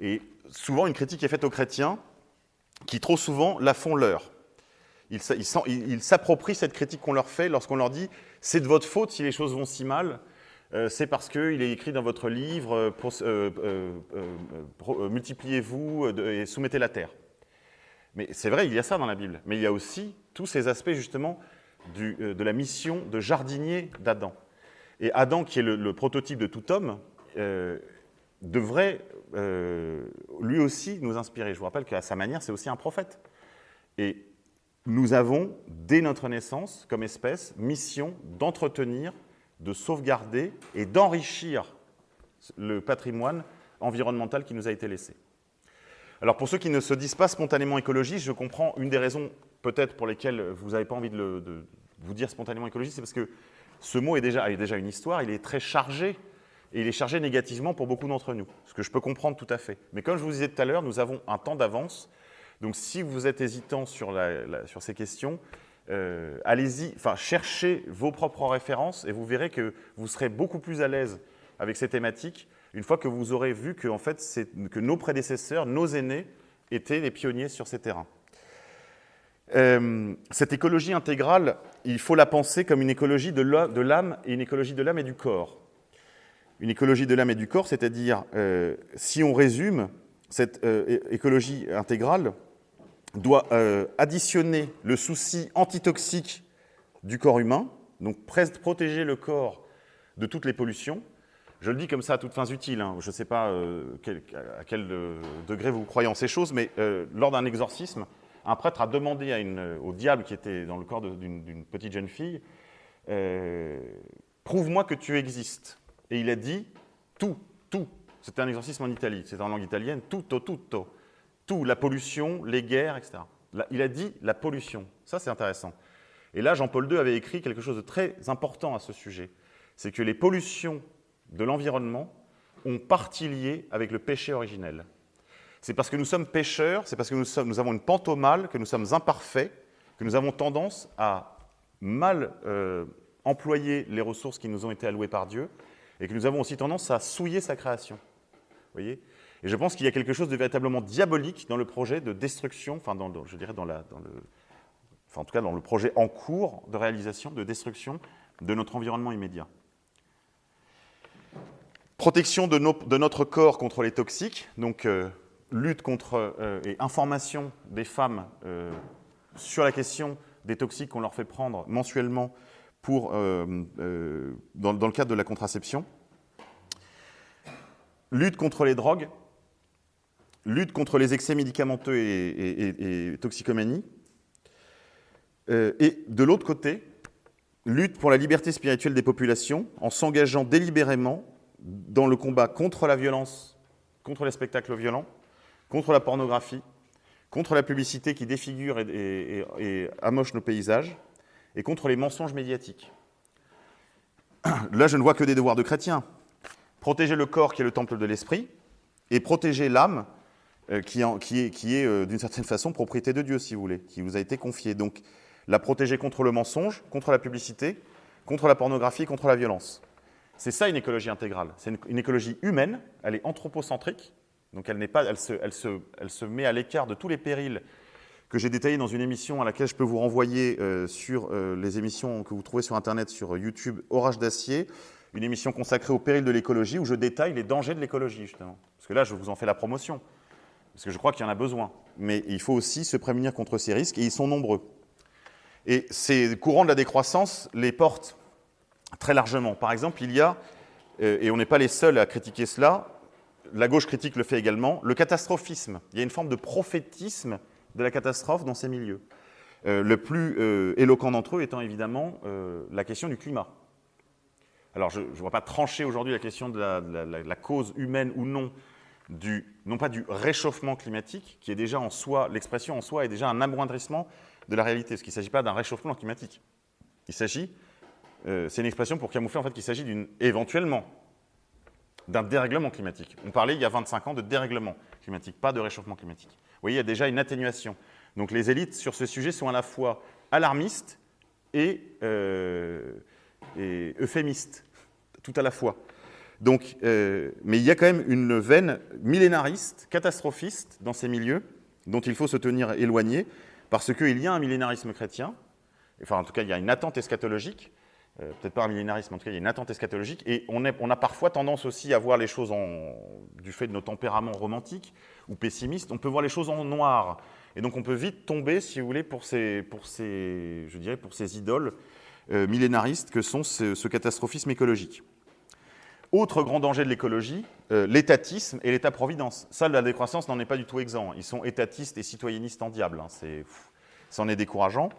Et souvent, une critique est faite aux chrétiens qui, trop souvent, la font leur. Ils s'approprient cette critique qu'on leur fait lorsqu'on leur dit c'est de votre faute si les choses vont si mal. Euh, c'est parce qu'il est écrit dans votre livre euh, euh, multipliez-vous et soumettez la terre. Mais c'est vrai, il y a ça dans la Bible. Mais il y a aussi tous ces aspects justement euh, de la mission de jardinier d'Adam. Et Adam, qui est le, le, prototype de tout homme, euh, devrait euh, lui aussi nous inspirer. Je vous rappelle qu'à sa manière, c'est aussi un prophète. Et nous avons, dès notre naissance, comme espèce, mission d'entretenir, de sauvegarder et d'enrichir le patrimoine environnemental qui nous a été laissé. Alors pour ceux qui ne se disent pas spontanément écologistes, je comprends une des raisons peut-être pour lesquelles vous n'avez pas envie de, vous dire spontanément écologiste, c'est parce que ce mot est déjà, une histoire, il est très chargé, et il est chargé négativement pour beaucoup d'entre nous, ce que je peux comprendre tout à fait. Mais comme je vous disais tout à l'heure, nous avons un temps d'avance, donc si vous êtes hésitant sur ces questions, euh, allez-y, enfin cherchez vos propres références et vous verrez que vous serez beaucoup plus à l'aise avec ces thématiques une fois que vous aurez vu que, en fait, que nos prédécesseurs, nos aînés, étaient les pionniers sur ces terrains. Euh, cette écologie intégrale, il faut la penser comme une écologie de l'âme et une écologie de l'âme et du corps. Une écologie de l'âme et du corps, c'est-à-dire, euh, si on résume, cette euh, écologie intégrale doit additionner le souci antitoxique du corps humain, donc protéger le corps de toutes les pollutions, je le dis comme ça à toutes fins utiles. Hein. Je ne sais pas à quel degré vous croyez en ces choses, mais lors d'un exorcisme, un prêtre a demandé au diable qui était dans le corps d'une petite jeune fille euh, Prouve-moi que tu existes. Et il a dit Tout, tout. C'était un exorcisme en Italie, c'était en langue italienne Tutto, tutto. Tout, la pollution, les guerres, etc. Il a dit la pollution. Ça, c'est intéressant. Et là, Jean-Paul II avait écrit quelque chose de très important à ce sujet c'est que les pollutions de l'environnement ont partie liée avec le péché originel. C'est parce que nous sommes pécheurs, c'est parce que nous, avons une pente au mal, que nous sommes imparfaits, que nous avons tendance à mal euh, employer les ressources qui nous ont été allouées par Dieu, et que nous avons aussi tendance à souiller sa création. voyez? Et je pense qu'il y a quelque chose de véritablement diabolique dans le projet de destruction, enfin, je dirais dans, le, en tout cas dans le projet en cours de réalisation, de destruction de notre environnement immédiat. Protection de, notre corps contre les toxiques, donc euh, lutte contre euh, et information des femmes euh, sur la question des toxiques qu'on leur fait prendre mensuellement pour, euh, dans, le cadre de la contraception. lutte contre les drogues, lutte contre les excès médicamenteux et, toxicomanie, et de l'autre côté, lutte pour la liberté spirituelle des populations en s'engageant délibérément dans le combat contre la violence, contre les spectacles violents, contre la pornographie, contre la publicité qui défigure et, amoche nos paysages, et contre les mensonges médiatiques. Là, je ne vois que des devoirs de chrétiens. Protéger le corps qui est le temple de l'esprit, et protéger l'âme euh, qui, est, euh, d'une certaine façon propriété de Dieu, si vous voulez, qui vous a été confiée. Donc, la protéger contre le mensonge, contre la publicité, contre la pornographie, contre la violence. C'est ça une écologie intégrale. C'est une, écologie humaine, elle est anthropocentrique, donc elle, pas, elle, se, met à l'écart de tous les périls que j'ai détaillés dans une émission à laquelle je peux vous renvoyer euh, sur euh, les émissions que vous trouvez sur Internet, sur YouTube, Orage d'acier, une émission consacrée au péril de l'écologie, où je détaille les dangers de l'écologie, justement. Parce que là, je vous en fais la promotion, parce que je crois qu'il y en a besoin. Mais il faut aussi se prémunir contre ces risques, et ils sont nombreux. Et ces courants de la décroissance les portent très largement. Par exemple, il y a, euh, et on n'est pas les seuls à critiquer cela, la gauche critique le fait également, le catastrophisme. Il y a une forme de prophétisme de la catastrophe dans ces milieux. Euh, le plus euh, éloquent d'entre eux étant évidemment la question du climat. Alors, je ne vois pas trancher aujourd'hui la question de la, cause humaine ou non, du, non pas du réchauffement climatique, qui est déjà en soi, l'expression en soi est déjà un amoindrissement de la réalité, parce qu'il ne s'agit pas d'un réchauffement climatique. Il s'agit, euh, c'est une expression pour camoufler en fait qu'il s'agit d'une, éventuellement, d'un dérèglement climatique. On parlait il y a 25 ans de dérèglement climatique, pas de réchauffement climatique. Vous voyez, il y a déjà une atténuation. Donc les élites sur ce sujet sont à la fois alarmistes et, euh, euphémistes, tout à la fois. Donc, euh, mais il y a quand même une veine millénariste, catastrophiste dans ces milieux, dont il faut se tenir éloigné, parce qu'il y a un millénarisme chrétien, enfin en tout cas il y a une attente eschatologique, euh, peut-être pas un millénarisme, en tout cas il y a une attente eschatologique, et on, a parfois tendance aussi à voir les choses du fait de nos tempéraments romantiques ou pessimistes, on peut voir les choses en noir, et donc on peut vite tomber, si vous voulez, pour ces, pour ces je dirais, pour ces idoles euh, millénaristes que sont ce, catastrophisme écologique. Autre grand danger de l'écologie, euh, l'étatisme et l'état-providence. Ça, la décroissance n'en est pas du tout exempt. Ils sont étatistes et citoyennistes en diable. Hein. C'est, ça en est décourageant.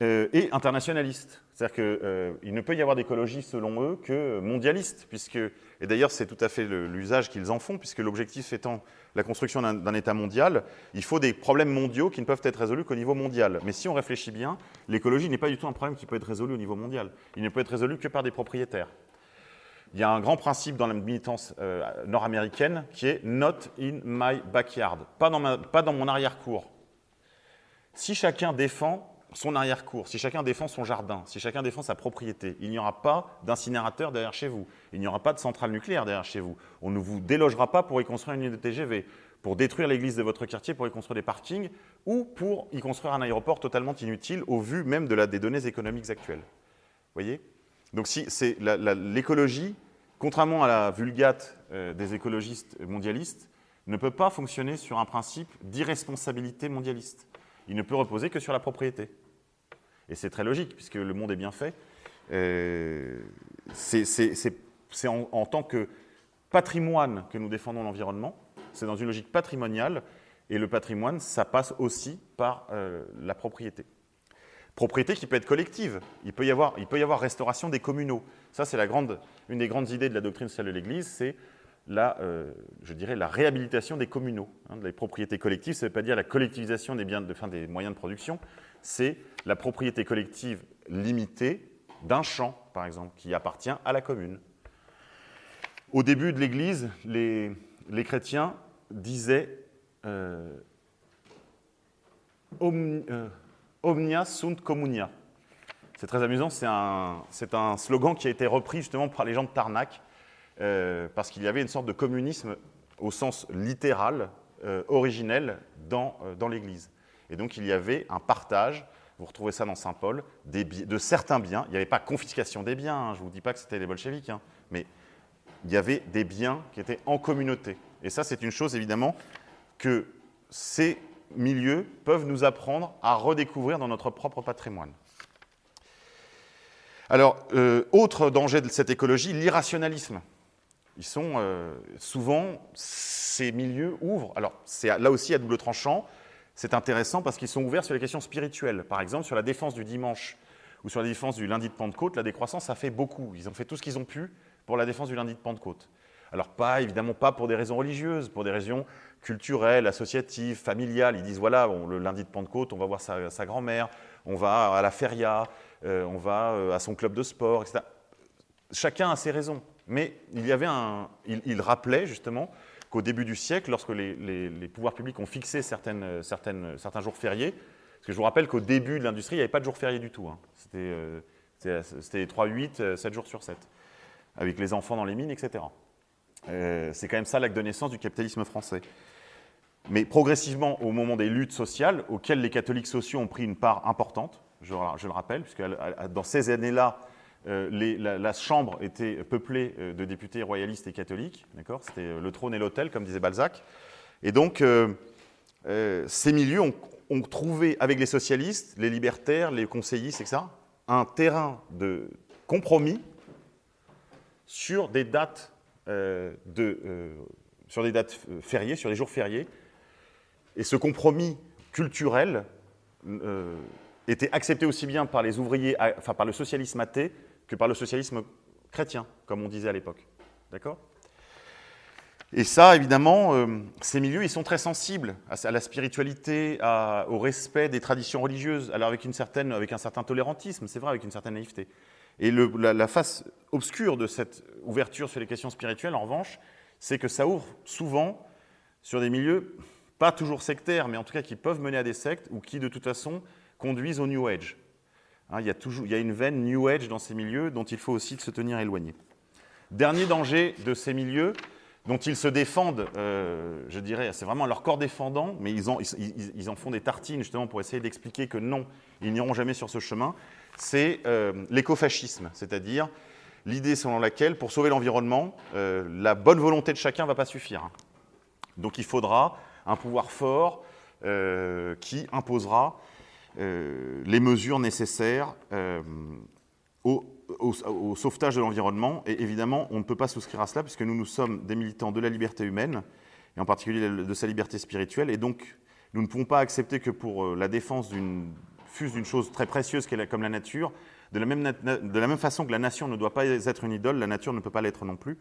Et internationalistes. C'est-à-dire qu'il euh, ne peut y avoir d'écologie, selon eux, que mondialiste. Puisque, et d'ailleurs, c'est tout à fait l'usage qu'ils en font, puisque l'objectif étant la construction d'un État mondial, il faut des problèmes mondiaux qui ne peuvent être résolus qu'au niveau mondial. Mais si on réfléchit bien, l'écologie n'est pas du tout un problème qui peut être résolu au niveau mondial. Il ne peut être résolu que par des propriétaires. Il y a un grand principe dans la militance euh, nord-américaine qui est not in my backyard, pas dans, pas dans mon arrière-cour. Si chacun défend son arrière-cour, si chacun défend son jardin, si chacun défend sa propriété, il n'y aura pas d'incinérateur derrière chez vous, il n'y aura pas de centrale nucléaire derrière chez vous, on ne vous délogera pas pour y construire une ligne de TGV, pour détruire l'église de votre quartier, pour y construire des parkings, ou pour y construire un aéroport totalement inutile au vu même de la, des données économiques actuelles. Voyez? Donc si c'est l'écologie, contrairement à la vulgate euh, des écologistes mondialistes, ne peut pas fonctionner sur un principe d'irresponsabilité mondialiste. Il ne peut reposer que sur la propriété. Et c'est très logique, puisque le monde est bien fait. Euh, c'est en, tant que patrimoine que nous défendons l'environnement. C'est dans une logique patrimoniale. Et le patrimoine, ça passe aussi par euh, la propriété propriété qui peut être collective. Il peut y avoir, il peut y avoir restauration des communaux. Ça, c'est une des grandes idées de la doctrine sociale de l'Église, c'est la, euh, je dirais, la réhabilitation des communaux. Hein, des propriétés collectives, ça ne veut pas dire la collectivisation des, biens de, des moyens de production, c'est la propriété collective limitée d'un champ, par exemple, qui appartient à la commune. Au début de l'Église, les, chrétiens disaient euh, euh Omnia sunt communia. C'est très amusant, c'est un, slogan qui a été repris justement par les gens de Tarnac, euh, parce qu'il y avait une sorte de communisme au sens littéral, euh, originel, dans, euh, dans l'Église. Et donc il y avait un partage, vous retrouvez ça dans Saint Paul, de certains biens. Il n'y avait pas confiscation des biens, hein, je ne vous dis pas que c'était les bolcheviks, hein, mais il y avait des biens qui étaient en communauté. Et ça, c'est une chose évidemment que c'est milieux peuvent nous apprendre à redécouvrir dans notre propre patrimoine. Alors, euh, autre danger de cette écologie, l'irrationalisme. Ils sont euh, souvent, ces milieux ouvrent, alors c'est là aussi à double tranchant, c'est intéressant parce qu'ils sont ouverts sur les questions spirituelles. Par exemple, sur la défense du dimanche ou sur la défense du lundi de Pentecôte, la décroissance, ça fait beaucoup. Ils ont fait tout ce qu'ils ont pu pour la défense du lundi de Pentecôte. Alors pas, évidemment pas pour des raisons religieuses, pour des raisons culturelles, associatives, familiales. Ils disent, voilà, le lundi de Pentecôte, on va voir sa, grand-mère, on va à la feria, euh, on va euh, à son club de sport, etc. Chacun a ses raisons. Mais il y avait un, il, rappelait justement qu'au début du siècle, lorsque les, pouvoirs publics ont fixé certaines, certains jours fériés, parce que je vous rappelle qu'au début de l'industrie, il n'y avait pas de jours fériés du tout. Hein. C'était 3, 8, 7 jours sur 7, avec les enfants dans les mines, etc. Euh, c'est quand même ça l'acte de naissance du capitalisme français. Mais progressivement, au moment des luttes sociales, auxquelles les catholiques sociaux ont pris une part importante, je, le rappelle, puisque dans ces années-là, euh, la, Chambre était peuplée euh, de députés royalistes et catholiques, d'accord? C'était le trône et l'autel, comme disait Balzac. Et donc, ces milieux ont, trouvé, avec les socialistes, les libertaires, les conseillistes, etc., un terrain de compromis sur des dates euh, de, euh, sur des dates fériées, sur les jours fériés. Et ce compromis culturel euh, était accepté aussi bien par les ouvriers, enfin par le socialisme athée, que par le socialisme chrétien, comme on disait à l'époque. D'accord? Et ça, évidemment, ces milieux, ils sont très sensibles à, la spiritualité, au respect des traditions religieuses, alors avec, une certaine, avec un certain tolérantisme, c'est vrai, avec une certaine naïveté. Et la, face obscure de cette ouverture sur les questions spirituelles, en revanche, c'est que ça ouvre souvent sur des milieux pas toujours sectaires, mais en tout cas qui peuvent mener à des sectes ou qui, de toute façon, conduisent au New Age. Hein, il, y a toujours, une veine New Age dans ces milieux dont il faut aussi se tenir éloigné. Dernier danger de ces milieux, dont ils se défendent, euh, je dirais, c'est vraiment leur corps défendant, mais ils, en font des tartines justement pour essayer d'expliquer que non, ils n'iront jamais sur ce chemin, c'est euh, l'écofascisme, c'est-à-dire l'idée selon laquelle, pour sauver l'environnement, euh, la bonne volonté de chacun ne va pas suffire. Donc il faudra un pouvoir fort qui imposera les mesures nécessaires au, sauvetage de l'environnement. Et évidemment, on ne peut pas souscrire à cela puisque nous, nous sommes des militants de la liberté humaine, et en particulier de sa liberté spirituelle. Et donc, nous ne pouvons pas accepter que pour la défense d'une chose très précieuse comme la nature, de la, même de la, même façon que la nation ne doit pas être une idole, la nature ne peut pas l'être non plus.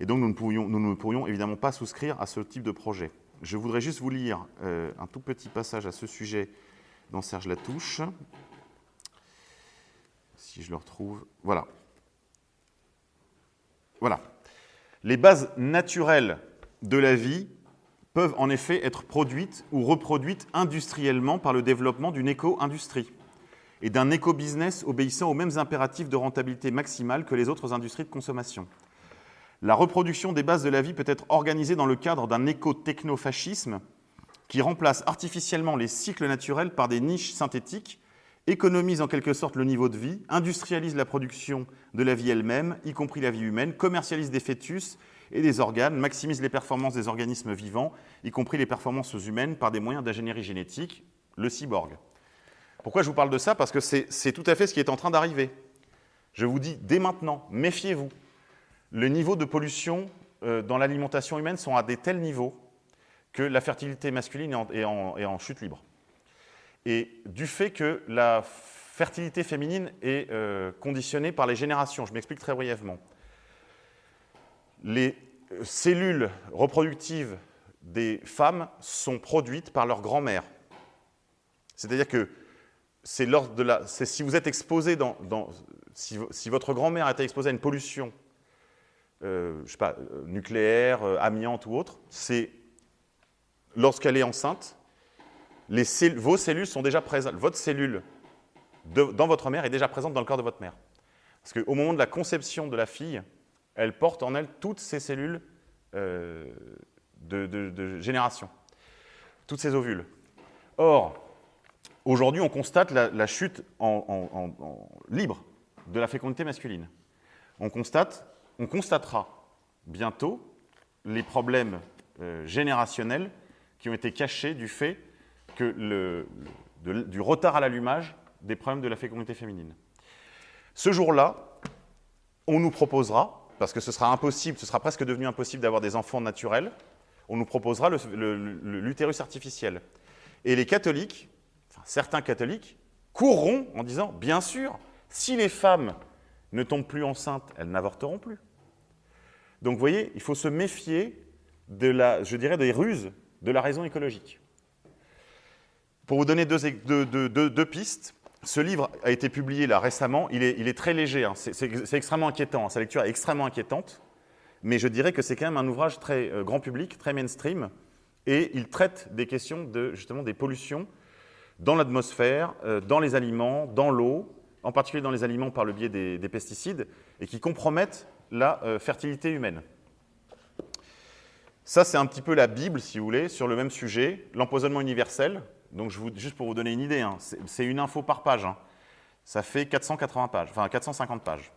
Et donc nous ne, pourrions, nous ne pourrions évidemment pas souscrire à ce type de projet. Je voudrais juste vous lire euh, un tout petit passage à ce sujet dans Serge Latouche. Si je le retrouve. Voilà. Voilà. Les bases naturelles de la vie peuvent en effet être produites ou reproduites industriellement par le développement d'une éco-industrie et d'un éco-business obéissant aux mêmes impératifs de rentabilité maximale que les autres industries de consommation. La reproduction des bases de la vie peut être organisée dans le cadre d'un éco-technofascisme qui remplace artificiellement les cycles naturels par des niches synthétiques, économise en quelque sorte le niveau de vie, industrialise la production de la vie elle-même, y compris la vie humaine, commercialise des fœtus et des organes, maximise les performances des organismes vivants, y compris les performances humaines, par des moyens d'ingénierie génétique, le cyborg. Pourquoi je vous parle de ça? Parce que c'est tout à fait ce qui est en train d'arriver. Je vous dis dès maintenant, méfiez-vous. Le niveau de pollution euh, dans l'alimentation humaine sont à des tels niveaux que la fertilité masculine est en, chute libre. Et du fait que la fertilité féminine est euh, conditionnée par les générations, je m'explique très brièvement les cellules reproductives des femmes sont produites par leur grand-mère. C'est-à-dire que c'est de la, si vous êtes exposé dans, si, votre grand-mère été exposée à une pollution, euh, je sais pas, euh, nucléaire, euh, amiante ou autre, c'est lorsqu'elle est enceinte, vos cellules sont déjà présentes. Votre cellule dans votre mère est déjà présente dans le corps de votre mère. Parce qu'au moment de la conception de la fille, elle porte en elle toutes ces cellules euh, de, génération, toutes ces ovules. Or, aujourd'hui, on constate la, chute en, libre de la fécondité masculine. On, constate, on constatera bientôt les problèmes euh, générationnels qui ont été cachés du fait que du retard à l'allumage des problèmes de la fécondité féminine. Ce jour-là, on nous proposera parce que ce sera impossible, ce sera presque devenu impossible d'avoir des enfants naturels, on nous proposera l'utérus artificiel. Et les catholiques, certains catholiques, courront en disant, bien sûr, si les femmes ne tombent plus enceintes, elles n'avorteront plus. Donc vous voyez, il faut se méfier de la, je dirais, des ruses de la raison écologique. Pour vous donner deux, pistes, ce livre a été publié là récemment, il est, très léger, hein. c'est extrêmement inquiétant, hein. sa lecture est extrêmement inquiétante, mais je dirais que c'est quand même un ouvrage très euh, grand public, très mainstream, et il traite des questions justement des pollutions dans l'atmosphère, euh, dans les aliments, dans l'eau, en particulier dans les aliments par le biais des, pesticides, et qui compromettent la euh, fertilité humaine. Ça, c'est un petit peu la Bible, si vous voulez, sur le même sujet, l'empoisonnement universel. Donc, je juste pour vous donner une idée, hein, c'est une info par page. Hein. Ça fait 480 pages, enfin 450 pages.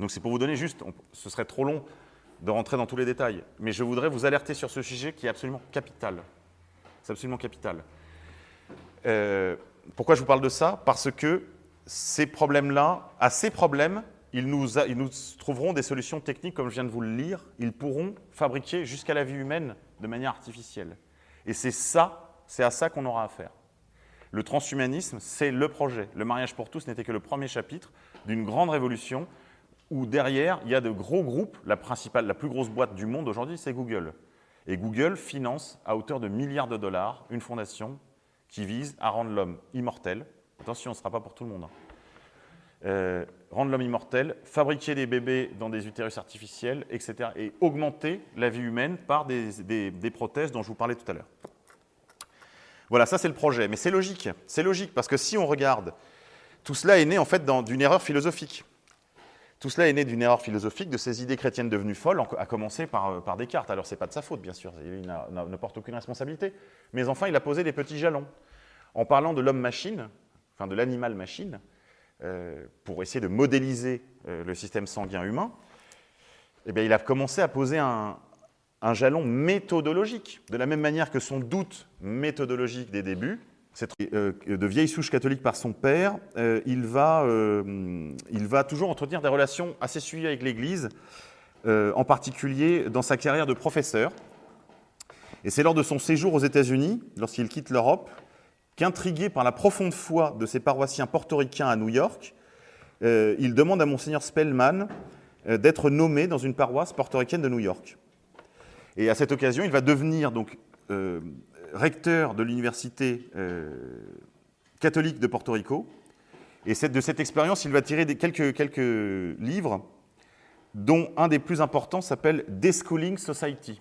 Donc, c'est pour vous donner juste, ce serait trop long de rentrer dans tous les détails, mais je voudrais vous alerter sur ce sujet qui est absolument capital. C'est absolument capital. Euh, pourquoi je vous parle de ça? Parce que ces problèmes-là, à ces problèmes, ils nous, trouveront des solutions techniques, comme je viens de vous le lire. Ils pourront fabriquer jusqu'à la vie humaine de manière artificielle. Et c'est ça, c'est à ça qu'on aura affaire. Le transhumanisme, c'est le projet. Le mariage pour tous n'était que le premier chapitre d'une grande révolution où derrière, il y a de gros groupes. La, principale, la plus grosse boîte du monde aujourd'hui, c'est Google. Et Google finance à hauteur de milliards de dollars une fondation qui vise à rendre l'homme immortel. Attention, ce ne sera pas pour tout le monde. Euh, rendre l'homme immortel, fabriquer des bébés dans des utérus artificiels, etc. Et augmenter la vie humaine par des, prothèses dont je vous parlais tout à l'heure. Voilà, ça c'est le projet. Mais c'est logique. C'est logique parce que si on regarde, tout cela est né en fait d'une erreur philosophique. Tout cela est né d'une erreur philosophique, de ces idées chrétiennes devenues folles, à commencer par, par Descartes. Alors, ce n'est pas de sa faute, bien sûr, il ne porte aucune responsabilité. Mais enfin, il a posé des petits jalons. En parlant de l'homme-machine, enfin de l'animal-machine, euh, pour essayer de modéliser euh, le système sanguin humain, eh bien, il a commencé à poser un, jalon méthodologique, de la même manière que son doute méthodologique des débuts, euh, de vieille souche catholique par son père, il, va, il va toujours entretenir des relations assez suivies avec l'Église, en particulier dans sa carrière de professeur. Et c'est lors de son séjour aux États-Unis, lorsqu'il quitte l'Europe, qu'intrigué par la profonde foi de ses paroissiens portoricains à New York, euh, il demande à Monseigneur Spellman euh, d'être nommé dans une paroisse portoricaine de New York. Et à cette occasion, il va devenir donc euh, recteur de l'université catholique de Porto Rico. Et de cette expérience, il va tirer quelques, quelques livres, dont un des plus importants s'appelle Deschooling Society.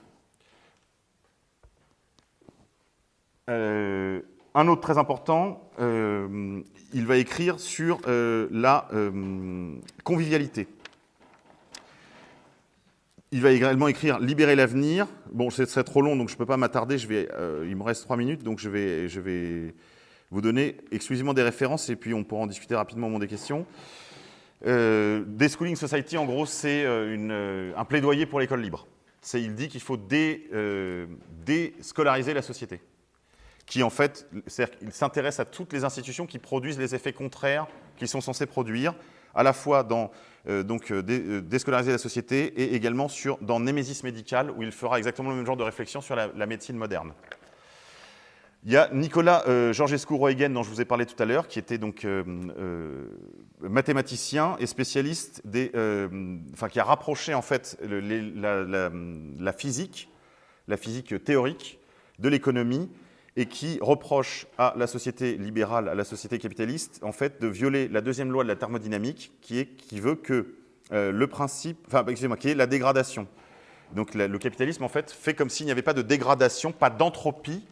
Un autre très important, euh, il va écrire sur euh, la euh, convivialité. Il va également écrire Libérer l'avenir. Bon, ce serait trop long, donc je ne peux pas m'attarder. il me reste trois minutes, donc je vais, vous donner exclusivement des références et puis on pourra en discuter rapidement au moment des questions. Deschooling Society, en gros, c'est un plaidoyer pour l'école libre. Il dit qu'il faut déscolariser la société qui en fait s'intéresse à toutes les institutions qui produisent les effets contraires qu'ils sont censés produire, à la fois dans euh, donc, euh, euh, déscolariser la société et également sur, dans Némésis médical, où il fera exactement le même genre de réflexion sur la, médecine moderne. Il y a Nicolas euh, Georgescu Roegen, dont je vous ai parlé tout à l'heure, qui était donc mathématicien et spécialiste des, enfin, qui a rapproché en fait la, physique, la physique théorique, de l'économie et qui reproche à la société libérale, à la société capitaliste, en fait, de violer la deuxième loi de la thermodynamique, qui, est, qui veut que euh, le principe, enfin, excusez-moi, qui est la dégradation. Donc le capitalisme, en fait, fait comme s'il n'y avait pas de dégradation, pas d'entropie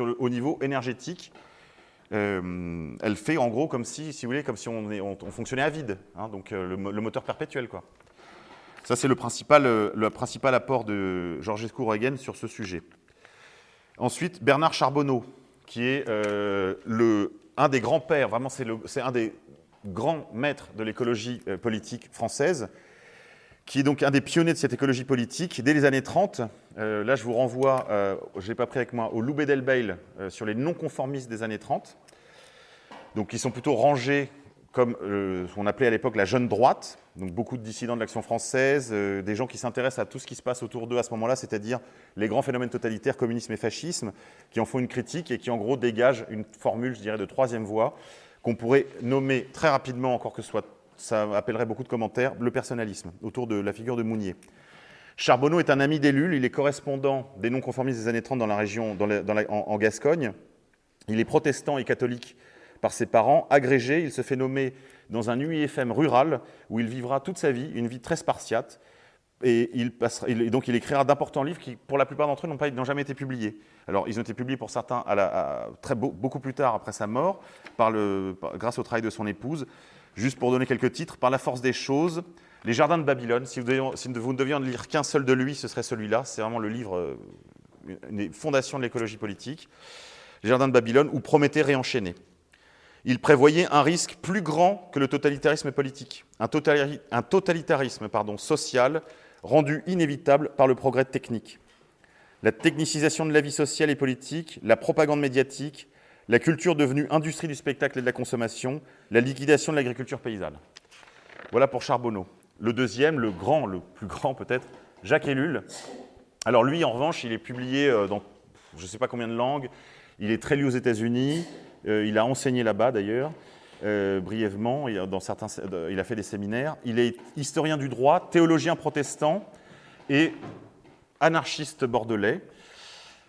au niveau énergétique. Euh, elle fait en gros comme si, si vous voulez, comme si on, on, fonctionnait à vide, hein, donc euh, le, moteur perpétuel, quoi. Ça, c'est le principal, le principal apport de Georges Roegen sur ce sujet. Ensuite, Bernard Charbonneau, qui est euh, le, un des grands-pères, vraiment c'est un des grands maîtres de l'écologie euh, politique française, qui est donc un des pionniers de cette écologie politique dès les années 30. Euh, là, je vous renvoie, je n'ai pas pris avec moi, au Loubet Delbail sur les non-conformistes des années 30, donc qui sont plutôt rangés comme ce qu'on appelait à l'époque la jeune droite, donc beaucoup de dissidents de l'action française, des gens qui s'intéressent à tout ce qui se passe autour d'eux à ce moment-là, c'est-à-dire les grands phénomènes totalitaires, communisme et fascisme, qui en font une critique et qui en gros dégagent une formule, je dirais, de troisième voie, qu'on pourrait nommer très rapidement, encore que soit, ça appellerait beaucoup de commentaires, le personnalisme, autour de la figure de Mounier. Charbonneau est un ami d'Ellul, il est correspondant des non-conformistes des années 30 dans la région, en, Gascogne. Il est protestant et catholique par ses parents, agrégé, il se fait nommer dans un UIFM rural où il vivra toute sa vie, une vie très spartiate, et, donc il écrira d'importants livres qui, pour la plupart d'entre eux, n'ont jamais été publiés. Alors, ils ont été publiés pour certains très, beaucoup plus tard après sa mort, grâce au travail de son épouse. Juste pour donner quelques titres, Par la force des choses, les Jardins de Babylone, si vous, ne deviez en lire qu'un seul de lui, ce serait celui-là. C'est vraiment le livre, euh, une des fondations de l'écologie politique. Les Jardins de Babylone ou Prométhée réenchaîné. Il prévoyait un risque plus grand que le totalitarisme politique, un, totalitarisme social rendu inévitable par le progrès technique. La technicisation de la vie sociale et politique, la propagande médiatique, la culture devenue industrie du spectacle et de la consommation, la liquidation de l'agriculture paysanne. Voilà pour Charbonneau. Le deuxième, le grand, le plus grand peut-être, Jacques Ellul. Alors lui, en revanche, il est publié euh, dans je ne sais pas combien de langues. Il est très lu aux États-Unis. Euh, il a enseigné là-bas d'ailleurs, euh, brièvement. Dans certains, il a fait des séminaires. Il est historien du droit, théologien protestant et anarchiste bordelais.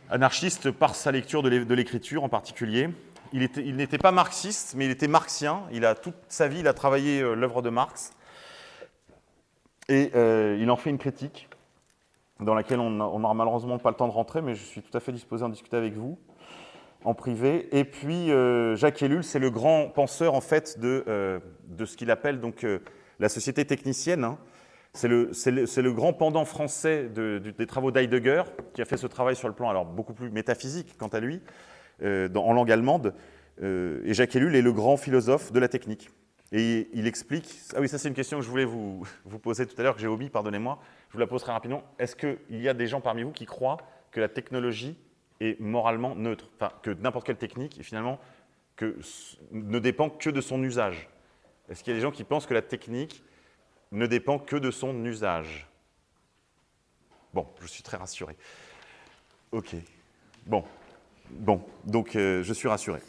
Anarchiste par sa lecture de l'écriture en particulier. Il, n'était pas marxiste, mais il était marxien. Il a toute sa vie, il a travaillé l'œuvre de Marx. Et euh, il en fait une critique dans laquelle on n'aura malheureusement pas le temps de rentrer, mais je suis tout à fait disposé à en discuter avec vous en privé. Et puis euh, Jacques Ellul, c'est le grand penseur en fait de, euh, de ce qu'il appelle donc la société technicienne. Hein. C'est le, le, grand pendant français des travaux d'Heidegger, qui a fait ce travail sur le plan alors beaucoup plus métaphysique quant à lui, en langue allemande. et Jacques Ellul est le grand philosophe de la technique. Et il explique, ah oui, ça c'est une question que je voulais vous, vous poser tout à l'heure, que j'ai omis, pardonnez-moi, je vous la pose très rapidement. Est-ce qu'il y a des gens parmi vous qui croient que la technologie est moralement neutre Enfin, que n'importe quelle technique, finalement, que, ne dépend que de son usage Est-ce qu'il y a des gens qui pensent que la technique ne dépend que de son usage? Bon, je suis très rassuré. Ok. Bon. Bon, donc euh, je suis rassuré.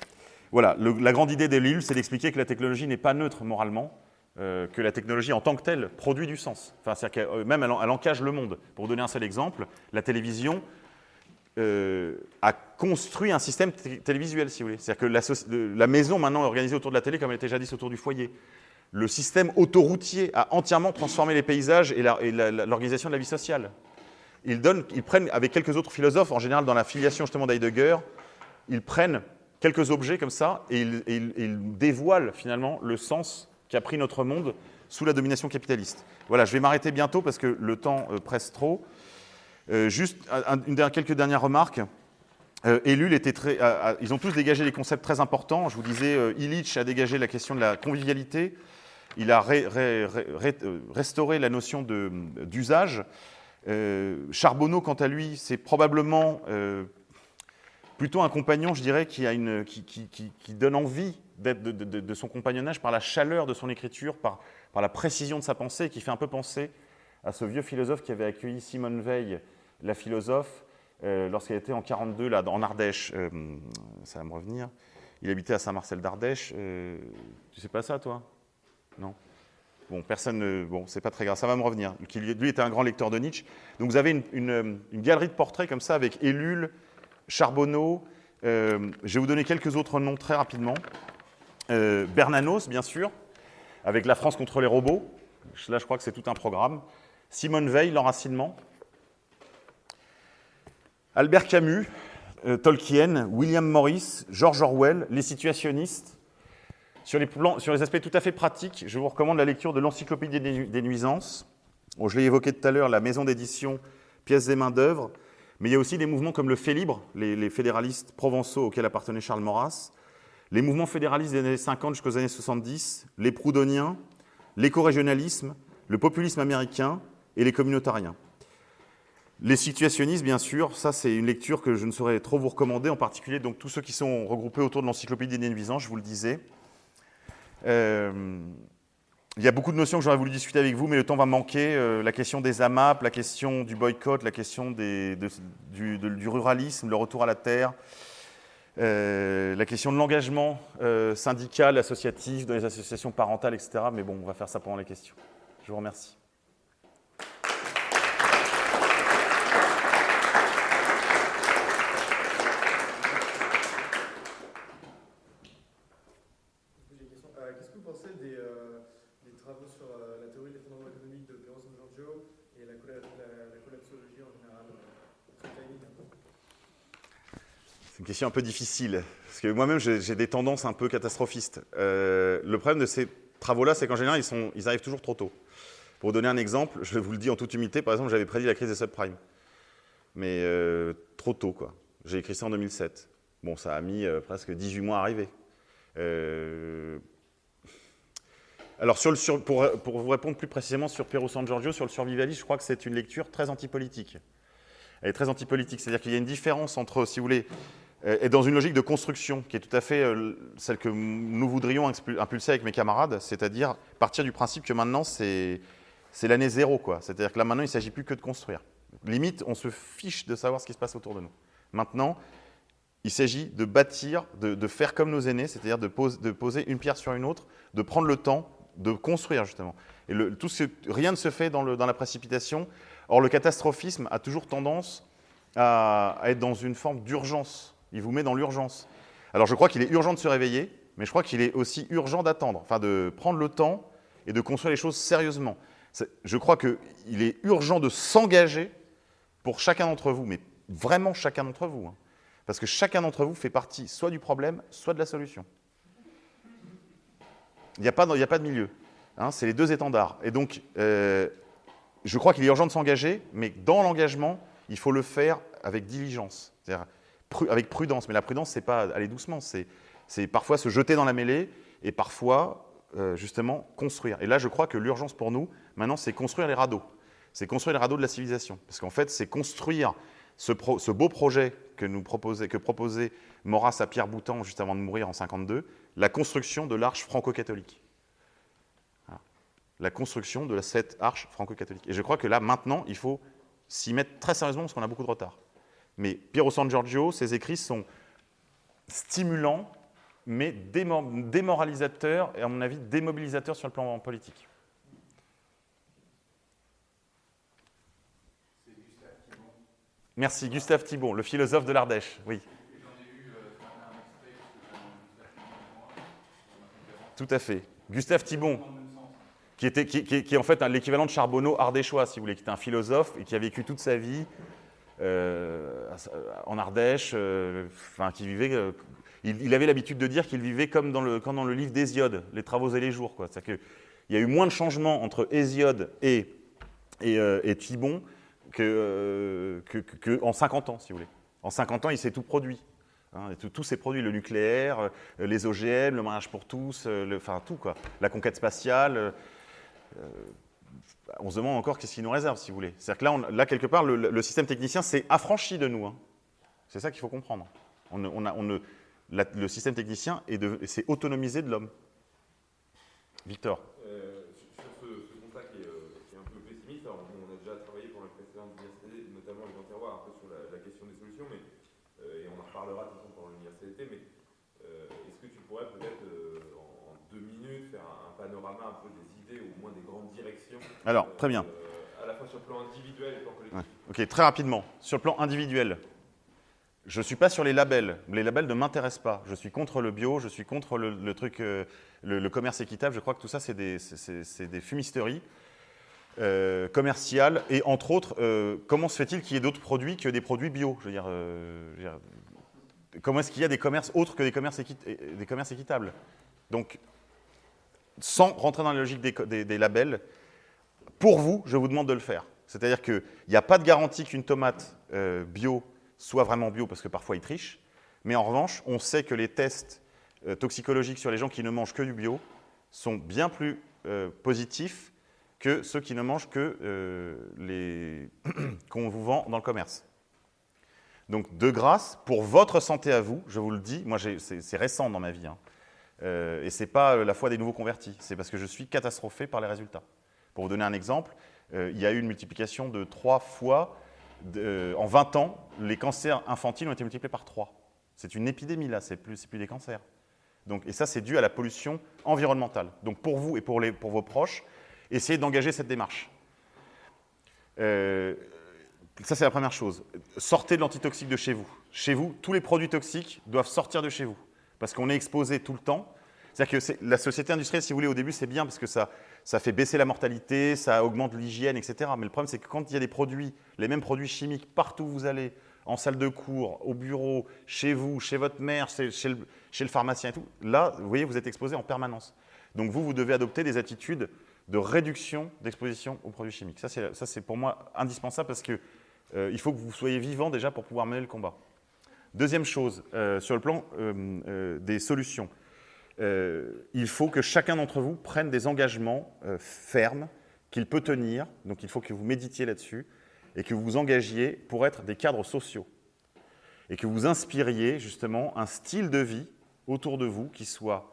Voilà, la grande idée de c'est d'expliquer que la technologie n'est pas neutre moralement, euh, que la technologie en tant que telle produit du sens. Enfin, c'est-à-dire euh, même elle, encage le monde. Pour donner un seul exemple, la télévision euh, a construit un système télévisuel, si vous voulez. C'est-à-dire que la, maison maintenant est organisée autour de la télé comme elle était jadis autour du foyer. Le système autoroutier a entièrement transformé les paysages et l'organisation de la vie sociale. Ils, ils prennent, avec quelques autres philosophes, en général dans la filiation justement d'Heidegger, ils prennent quelques objets comme ça, et il, dévoile finalement le sens qu'a pris notre monde sous la domination capitaliste. Voilà, je vais m'arrêter bientôt parce que le temps euh, presse trop. Euh, juste une, quelques dernières remarques. Euh, était très, ils ont tous dégagé des concepts très importants. Je vous disais, euh, Illich a dégagé la question de la convivialité. Il a restauré la notion d'usage. Charbonneau, quant à lui, c'est probablement plutôt un compagnon, je dirais, qui, donne envie de, son compagnonnage par la chaleur de son écriture, par la précision de sa pensée, qui fait un peu penser à ce vieux philosophe qui avait accueilli Simone Veil, la philosophe, euh, lorsqu'elle était en 42 là, en Ardèche. Euh, ça va me revenir. Il habitait à Saint-Marcel d'Ardèche. Euh, tu sais pas ça, toi? Non Bon, personne ne. Bon, c'est pas très grave, ça va me revenir. Lui était un grand lecteur de Nietzsche. Donc vous avez une, une, une galerie de portraits comme ça avec Ellul, Charbonneau, je vais vous donner quelques autres noms très rapidement. Bernanos, bien sûr, avec La France contre les robots. Là, je crois que c'est tout un programme. Simone Veil, L'enracinement. Albert Camus, euh, Tolkien, William Morris, George Orwell, Les situationnistes. Sur les, les, aspects tout à fait pratiques, je vous recommande la lecture de l'Encyclopédie des, nuisances. je l'ai évoqué tout à l'heure, la maison d'édition, pièces des mains-d'œuvre. Mais il y a aussi des mouvements comme le Fait libre, les, fédéralistes provençaux auxquels appartenait Charles Maurras, les mouvements fédéralistes des années 50 jusqu'aux années 70, les proudhoniens, l'éco-régionalisme, le populisme américain et les communautariens. Les situationnistes, bien sûr, ça c'est une lecture que je ne saurais trop vous recommander, en particulier donc tous ceux qui sont regroupés autour de l'encyclopédie des nuisances, je vous le disais. Euh, il y a beaucoup de notions que j'aurais voulu discuter avec vous, mais le temps va manquer. Euh, la question des AMAP, la question du boycott, la question du, ruralisme, le retour à la terre, euh, la question de l'engagement syndical, associatif, dans les associations parentales, etc. Mais bon, on va faire ça pendant les questions. Je vous remercie. Un peu difficile, parce que moi-même j'ai des tendances un peu catastrophistes. Euh, le problème de ces travaux-là, c'est qu'en général, ils, sont, ils, arrivent toujours trop tôt. Pour donner un exemple, je vous le dis en toute humilité, par exemple, j'avais prédit la crise des subprimes. Mais euh, trop tôt, quoi. J'ai écrit ça en 2007. Bon, ça a mis euh, presque 18 mois à arriver. Alors, sur le pour, pour, vous répondre plus précisément sur Piero San Giorgio, sur le survivaliste, je crois que c'est une lecture très antipolitique. Elle est très antipolitique, c'est-à-dire qu'il y a une différence entre, si vous voulez, est euh, dans une logique de construction qui est tout à fait euh, celle que nous voudrions impulser avec mes camarades, c'est-à-dire partir du principe que maintenant c'est l'année zéro, quoi. C'est-à-dire que là maintenant il ne s'agit plus que de construire. Limite, on se fiche de savoir ce qui se passe autour de nous. Maintenant, il s'agit de bâtir, de, faire comme nos aînés, c'est-à-dire de, poser une pierre sur une autre, de prendre le temps de construire justement. Et tout ce, rien ne se fait dans la précipitation. Or, le catastrophisme a toujours tendance à être dans une forme d'urgence il vous met dans l'urgence. Alors je crois qu'il est urgent de se réveiller, mais je crois qu'il est aussi urgent d'attendre, enfin de prendre le temps et de construire les choses sérieusement. Je crois qu'il est urgent de s'engager pour chacun d'entre vous, mais vraiment chacun d'entre vous. Hein. parce que chacun d'entre vous fait partie soit du problème, soit de la solution. Il n'y a, pas de milieu. Hein, c'est les deux étendards. Et donc, euh, je crois qu'il est urgent de s'engager, mais dans l'engagement, il faut le faire avec diligence. Avec prudence. Mais la prudence, c'est pas aller doucement, c'est parfois se jeter dans la mêlée et parfois, euh, justement, construire. Et là, je crois que l'urgence pour nous, maintenant, c'est construire les radeaux. C'est construire les radeaux de la civilisation. Parce qu'en fait, c'est construire ce, beau projet que, proposait, que à Pierre Boutan juste avant de mourir en 52, la construction de l'arche franco-catholique. La construction de cette arche franco-catholique. Et je crois que là, maintenant, il faut s'y mettre très sérieusement parce qu'on a beaucoup de retard. Mais Piero San Giorgio, ses écrits sont stimulants, mais démoralisateurs et, à mon avis, démobilisateurs sur le plan politique. Merci, Gustave Thibon, le philosophe de l'Ardèche. Oui. Tout à fait. Gustave Thibon, qui, était, qui, est en fait l'équivalent de Charbonneau ardéchois, si vous voulez, qui était un philosophe et qui a vécu toute sa vie en Ardèche, euh, enfin, qui vivait. Euh, il, avait l'habitude de dire qu'il vivait comme dans le, dans le livre d'Hésiode, Les travaux et les jours. C'est-à-dire qu'il y a eu moins de changements entre Hésiode et, et, Thibon qu'en que, que, 50 ans, si vous voulez. En 50 ans, il s'est tout produit. Hein, tout, s'est produit, le nucléaire, les OGM, le mariage pour tous, enfin tout quoi, la conquête spatiale on se demande encore qu'est-ce qu'il nous réserve, si vous voulez. C'est-à-dire que là, là, quelque part, le, système technicien s'est affranchi de nous. Hein. C'est ça qu'il faut comprendre. Le système technicien s'est autonomisé de l'homme. Victor. Euh, sur ce, constat qui est, euh, qui est, un peu pessimiste, on a déjà travaillé pour la précédente université, notamment les terroirs, un peu sur la, question des solutions, mais, euh, et on en reparlera de toute façon pendant l'université, mais est-ce que tu pourrais peut-être en, deux minutes faire un, un panorama un peu des au moins des grandes directions Alors, très bien. Euh, à la fois sur le plan individuel et plan collectif. Ok, très rapidement. Sur le plan individuel, je ne suis pas sur les labels. Les labels ne m'intéressent pas. Je suis contre le bio, je suis contre le, truc, euh, le, commerce équitable. Je crois que tout ça, c'est des, des, fumisteries euh, commerciales. Et entre autres, comment se fait-il qu'il y ait d'autres produits que des produits bio? Je veux dire, comment est-ce qu'il y a des commerces autres que des commerces, des commerces équitables? Donc, sans rentrer dans la logique des, labels, pour vous, je vous demande de le faire. C'est-à-dire qu'il n'y a pas de garantie qu'une tomate euh, bio soit vraiment bio, parce que parfois ils trichent. Mais en revanche, on sait que les tests euh, toxicologiques sur les gens qui ne mangent que du bio sont bien plus euh, positifs que ceux qui ne mangent que les qu'on vous vend dans le commerce. Donc, de grâce, pour votre santé à vous, je vous le dis, moi c'est récent dans ma vie, hein, et ce n'est pas la foi des nouveaux convertis, c'est parce que je suis catastrophé par les résultats. Pour vous donner un exemple, euh, il y a eu une multiplication de trois fois, euh, en 20 ans, les cancers infantiles ont été multipliés par 3. C'est une épidémie là, c'est plus, plus des cancers. Donc, et ça, c'est dû à la pollution environnementale. Donc pour vous et pour, les, pour vos proches, essayez d'engager cette démarche. Euh, ça, c'est la première chose. Sortez de l'antitoxique de chez vous. Chez vous, tous les produits toxiques doivent sortir de chez vous. Parce qu'on est exposé tout le temps. C'est-à-dire que la société industrielle, si vous voulez, au début, c'est bien parce que ça, ça fait baisser la mortalité, ça augmente l'hygiène, etc. Mais le problème, c'est que quand il y a des produits, les mêmes produits chimiques, partout où vous allez, en salle de cours, au bureau, chez vous, chez votre mère, chez, le, pharmacien et tout, là, vous voyez, vous êtes exposé en permanence. Donc vous, vous devez adopter des attitudes de réduction d'exposition aux produits chimiques. Ça, c'est pour moi indispensable parce qu'il euh, faut que vous soyez vivant déjà pour pouvoir mener le combat. Deuxième chose, euh, sur le plan euh, des solutions, il faut que chacun d'entre vous prenne des engagements fermes qu'il peut tenir. Donc il faut que vous méditiez là-dessus et que vous vous engagiez pour être des cadres sociaux et que vous inspiriez justement un style de vie autour de vous qui soit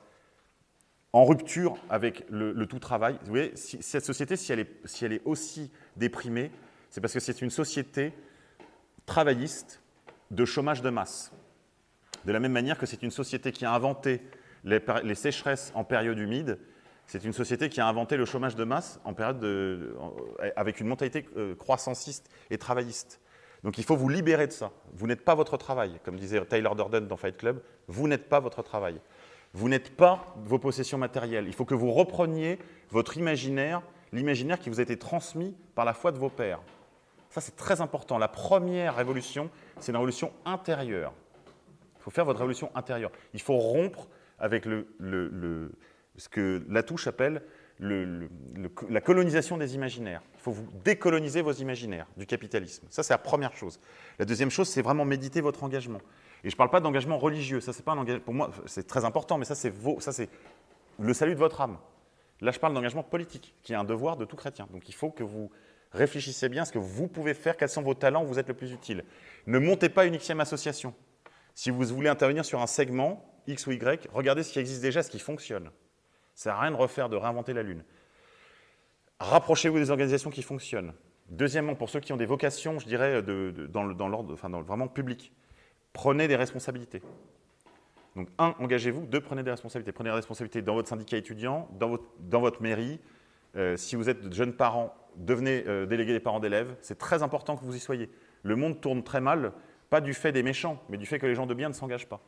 en rupture avec le, tout travail. Vous voyez, si, cette société, si elle, est, si elle est aussi déprimée, c'est parce que c'est une société travailliste de chômage de masse. De la même manière que c'est une société qui a inventé les, sécheresses en période humide, c'est une société qui a inventé le chômage de masse en période de, avec une mentalité euh, croissanciste et travailliste. Donc il faut vous libérer de ça. Vous n'êtes pas votre travail. Comme disait Taylor Durden dans Fight Club, vous n'êtes pas votre travail. Vous n'êtes pas vos possessions matérielles. Il faut que vous repreniez votre imaginaire, l'imaginaire qui vous a été transmis par la foi de vos pères. Ça, c'est très important. La première révolution, c'est une révolution intérieure. Il faut faire votre révolution intérieure. Il faut rompre avec ce que Latouche appelle la colonisation des imaginaires. Il faut vous décoloniser vos imaginaires du capitalisme. Ça, c'est la première chose. La deuxième chose, c'est vraiment méditer votre engagement. Et je ne parle pas d'engagement religieux. Ça, c'est pas un engagement. Pour moi, c'est très important, mais ça, c'est le salut de votre âme. Là, je parle d'engagement politique, qui est un devoir de tout chrétien. Donc, il faut que vous réfléchissiez bien à ce que vous pouvez faire, quels sont vos talents, où vous êtes le plus utile. Ne montez pas une xème association. Si vous voulez intervenir sur un segment X ou Y, regardez ce qui existe déjà, ce qui fonctionne. Ça sert à rien de refaire, de réinventer la Lune. Rapprochez-vous des organisations qui fonctionnent. Deuxièmement, pour ceux qui ont des vocations, je dirais, dans l'ordre, enfin, dans, vraiment public, prenez des responsabilités. Donc, un, engagez-vous. Deux, prenez des responsabilités. Prenez des responsabilités dans votre syndicat étudiant, dans votre, dans votre mairie. Euh, si vous êtes de jeunes parents, devenez euh, délégué des parents d'élèves. C'est très important que vous y soyez. Le monde tourne très mal, pas du fait des méchants, mais du fait que les gens de bien ne s'engagent pas.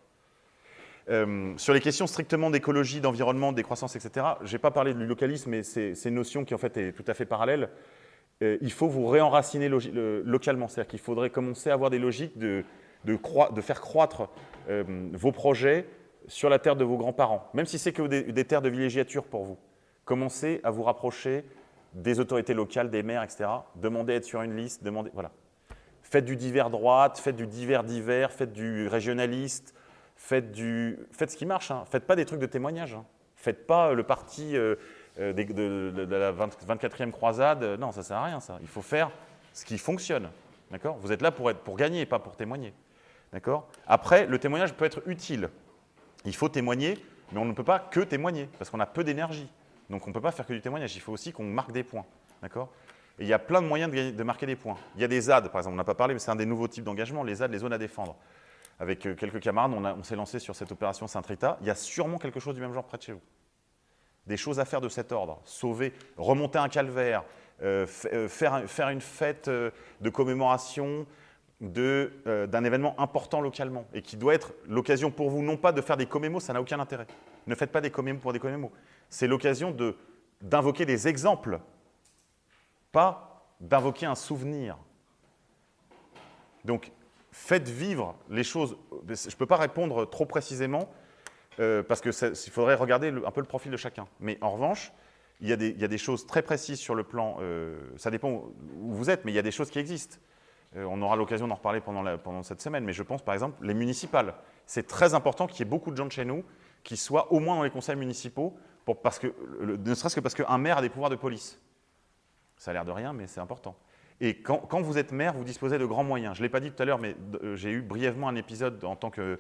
Euh, sur les questions strictement d'écologie, d'environnement, de décroissance, etc., je n'ai pas parlé du localisme, mais c'est une notion qui en fait est tout à fait parallèle. il faut vous réenraciner localement, c'est-à-dire qu'il faudrait commencer à avoir des logiques de, faire croître euh, vos projets sur la terre de vos grands-parents, même si c'est que des, terres de villégiature pour vous. Commencez à vous rapprocher des autorités locales, des maires, etc. Demandez à être sur une liste, demandez, voilà. Faites du divers droite, faites du divers divers, faites du régionaliste, faites, du, faites ce qui marche. Hein. Faites pas des trucs de témoignage. Hein. Faites pas le parti euh, euh, de, la 24e croisade. Non, ça sert à rien, ça. Il faut faire ce qui fonctionne. D'accord? Vous êtes là pour, être, pour gagner, pas pour témoigner. D'accord? Après, le témoignage peut être utile. Il faut témoigner, mais on ne peut pas que témoigner, parce qu'on a peu d'énergie. Donc on ne peut pas faire que du témoignage, il faut aussi qu'on marque des points. D'accord? Et il y a plein de moyens de, marquer des points. Il y a des ZAD, par exemple, on n'a pas parlé, mais c'est un des nouveaux types d'engagement, les ZAD, les zones à défendre. Avec euh, quelques camarades, on, s'est lancé sur cette opération Saint-Rita. Il y a sûrement quelque chose du même genre près de chez vous. Des choses à faire de cet ordre. Sauver, remonter un calvaire, euh, euh, faire, une fête de commémoration, d'un événement important localement et qui doit être l'occasion pour vous, non pas de faire des commémos, ça n'a aucun intérêt. Ne faites pas des commémos pour des commémos. C'est l'occasion d'invoquer des exemples, pas d'invoquer un souvenir. Donc, faites vivre les choses. Je ne peux pas répondre trop précisément euh, parce qu'il faudrait regarder un peu le profil de chacun. Mais en revanche, il y, a des, choses très précises sur le plan, euh, ça dépend où vous êtes, mais il y a des choses qui existent. Euh, on aura l'occasion d'en reparler pendant, cette semaine, mais je pense par exemple les municipales. C'est très important qu'il y ait beaucoup de gens de chez nous qui soient au moins dans les conseils municipaux, parce que, ne serait-ce que parce qu'un maire a des pouvoirs de police. Ça a l'air de rien, mais c'est important. Et quand, vous êtes maire, vous disposez de grands moyens. Je ne l'ai pas dit tout à l'heure, mais euh, j'ai eu brièvement un épisode en tant que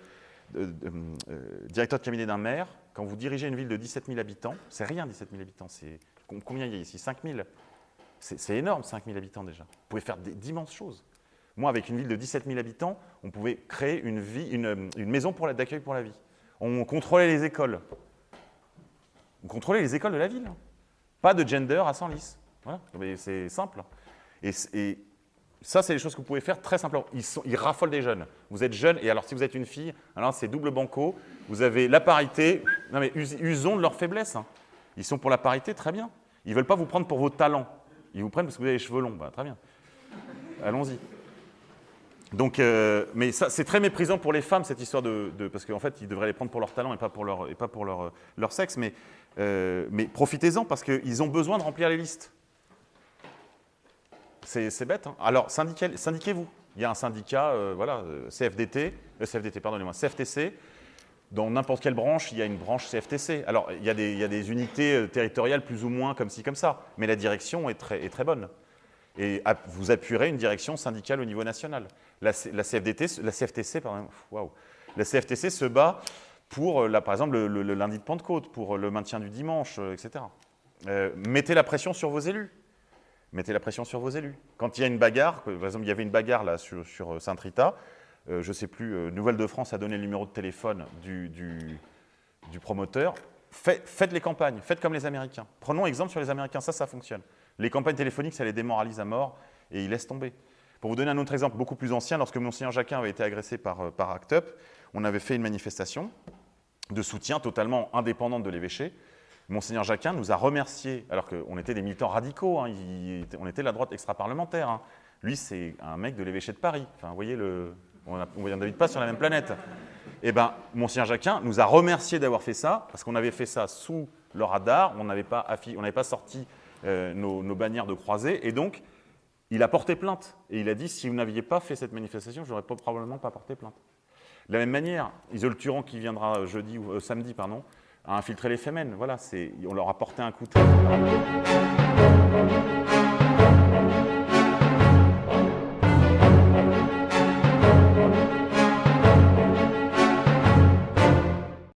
directeur de cabinet d'un maire, quand vous dirigez une ville de 17 000 habitants, c'est rien 17 000 habitants, combien il y a ici? 5 000 C'est énorme 5 000 habitants déjà. Vous pouvez faire d'immenses choses. Moi, avec une ville de 17 000 habitants, on pouvait créer une, une maison d'accueil pour la vie. On contrôlait les écoles. On contrôlait les écoles de la ville. Pas de gender à Senlis. Voilà. C'est simple. Et, ça, c'est des choses que vous pouvez faire très simplement. Ils, raffolent des jeunes. Vous êtes jeune, et alors si vous êtes une fille, alors c'est double banco. Vous avez la parité. Non mais usons de leur faiblesse. Hein. Ils sont pour la parité, très bien. Ils ne veulent pas vous prendre pour vos talents. Ils vous prennent parce que vous avez les cheveux longs. Bah, très bien. Allons-y. Donc, euh, mais c'est très méprisant pour les femmes cette histoire de, parce qu'en fait ils devraient les prendre pour leur talent et pas pour leur et pas pour leur, leur sexe. Mais, euh, mais profitez-en parce qu'ils ont besoin de remplir les listes. C'est bête. Hein. Alors, syndiquez-vous. Il y a un syndicat, euh, voilà, euh, CFDT, euh, CFDT, pardonnez-moi, CFTC. Dans n'importe quelle branche, il y a une branche CFTC. Alors, il y, a des, unités territoriales plus ou moins comme ci, comme ça, mais la direction est très, bonne. Et vous appuierez une direction syndicale au niveau national. La, CFTC, pardon, la CFTC se bat pour, par exemple, le, lundi de Pentecôte, pour le maintien du dimanche, etc. mettez la pression sur vos élus mettez la pression sur vos élus. Quand il y a une bagarre, par exemple, il y avait une bagarre là sur, euh, Saint-Rita, euh, je ne sais plus, euh, Nouvelle-de-France a donné le numéro de téléphone du, promoteur. faites les campagnes, faites comme les Américains. Prenons exemple sur les Américains, ça, ça fonctionne. Les campagnes téléphoniques, ça les démoralise à mort et ils laissent tomber. Pour vous donner un autre exemple beaucoup plus ancien, lorsque Monseigneur Jacquin avait été agressé par, par ACT UP, on avait fait une manifestation de soutien totalement indépendante de l'évêché, Monseigneur Jacquin nous a remerciés, alors qu'on était des militants radicaux, hein, on était la droite extra-parlementaire. Hein. Lui, c'est un mec de l'évêché de Paris. Enfin, vous voyez, le, on n'habite pas sur la même planète. Eh bien, Monseigneur Jacquin nous a remerciés d'avoir fait ça, parce qu'on avait fait ça sous le radar, on n'avait pas, pas, sorti euh, nos, bannières de croisée, et donc, il a porté plainte. Et il a dit, si vous n'aviez pas fait cette manifestation, je n'aurais probablement pas porté plainte. De la même manière, Isole Turan, qui viendra jeudi, ou, euh, samedi, pardon, à infiltrer les femmes. Voilà, on leur a porté un coup de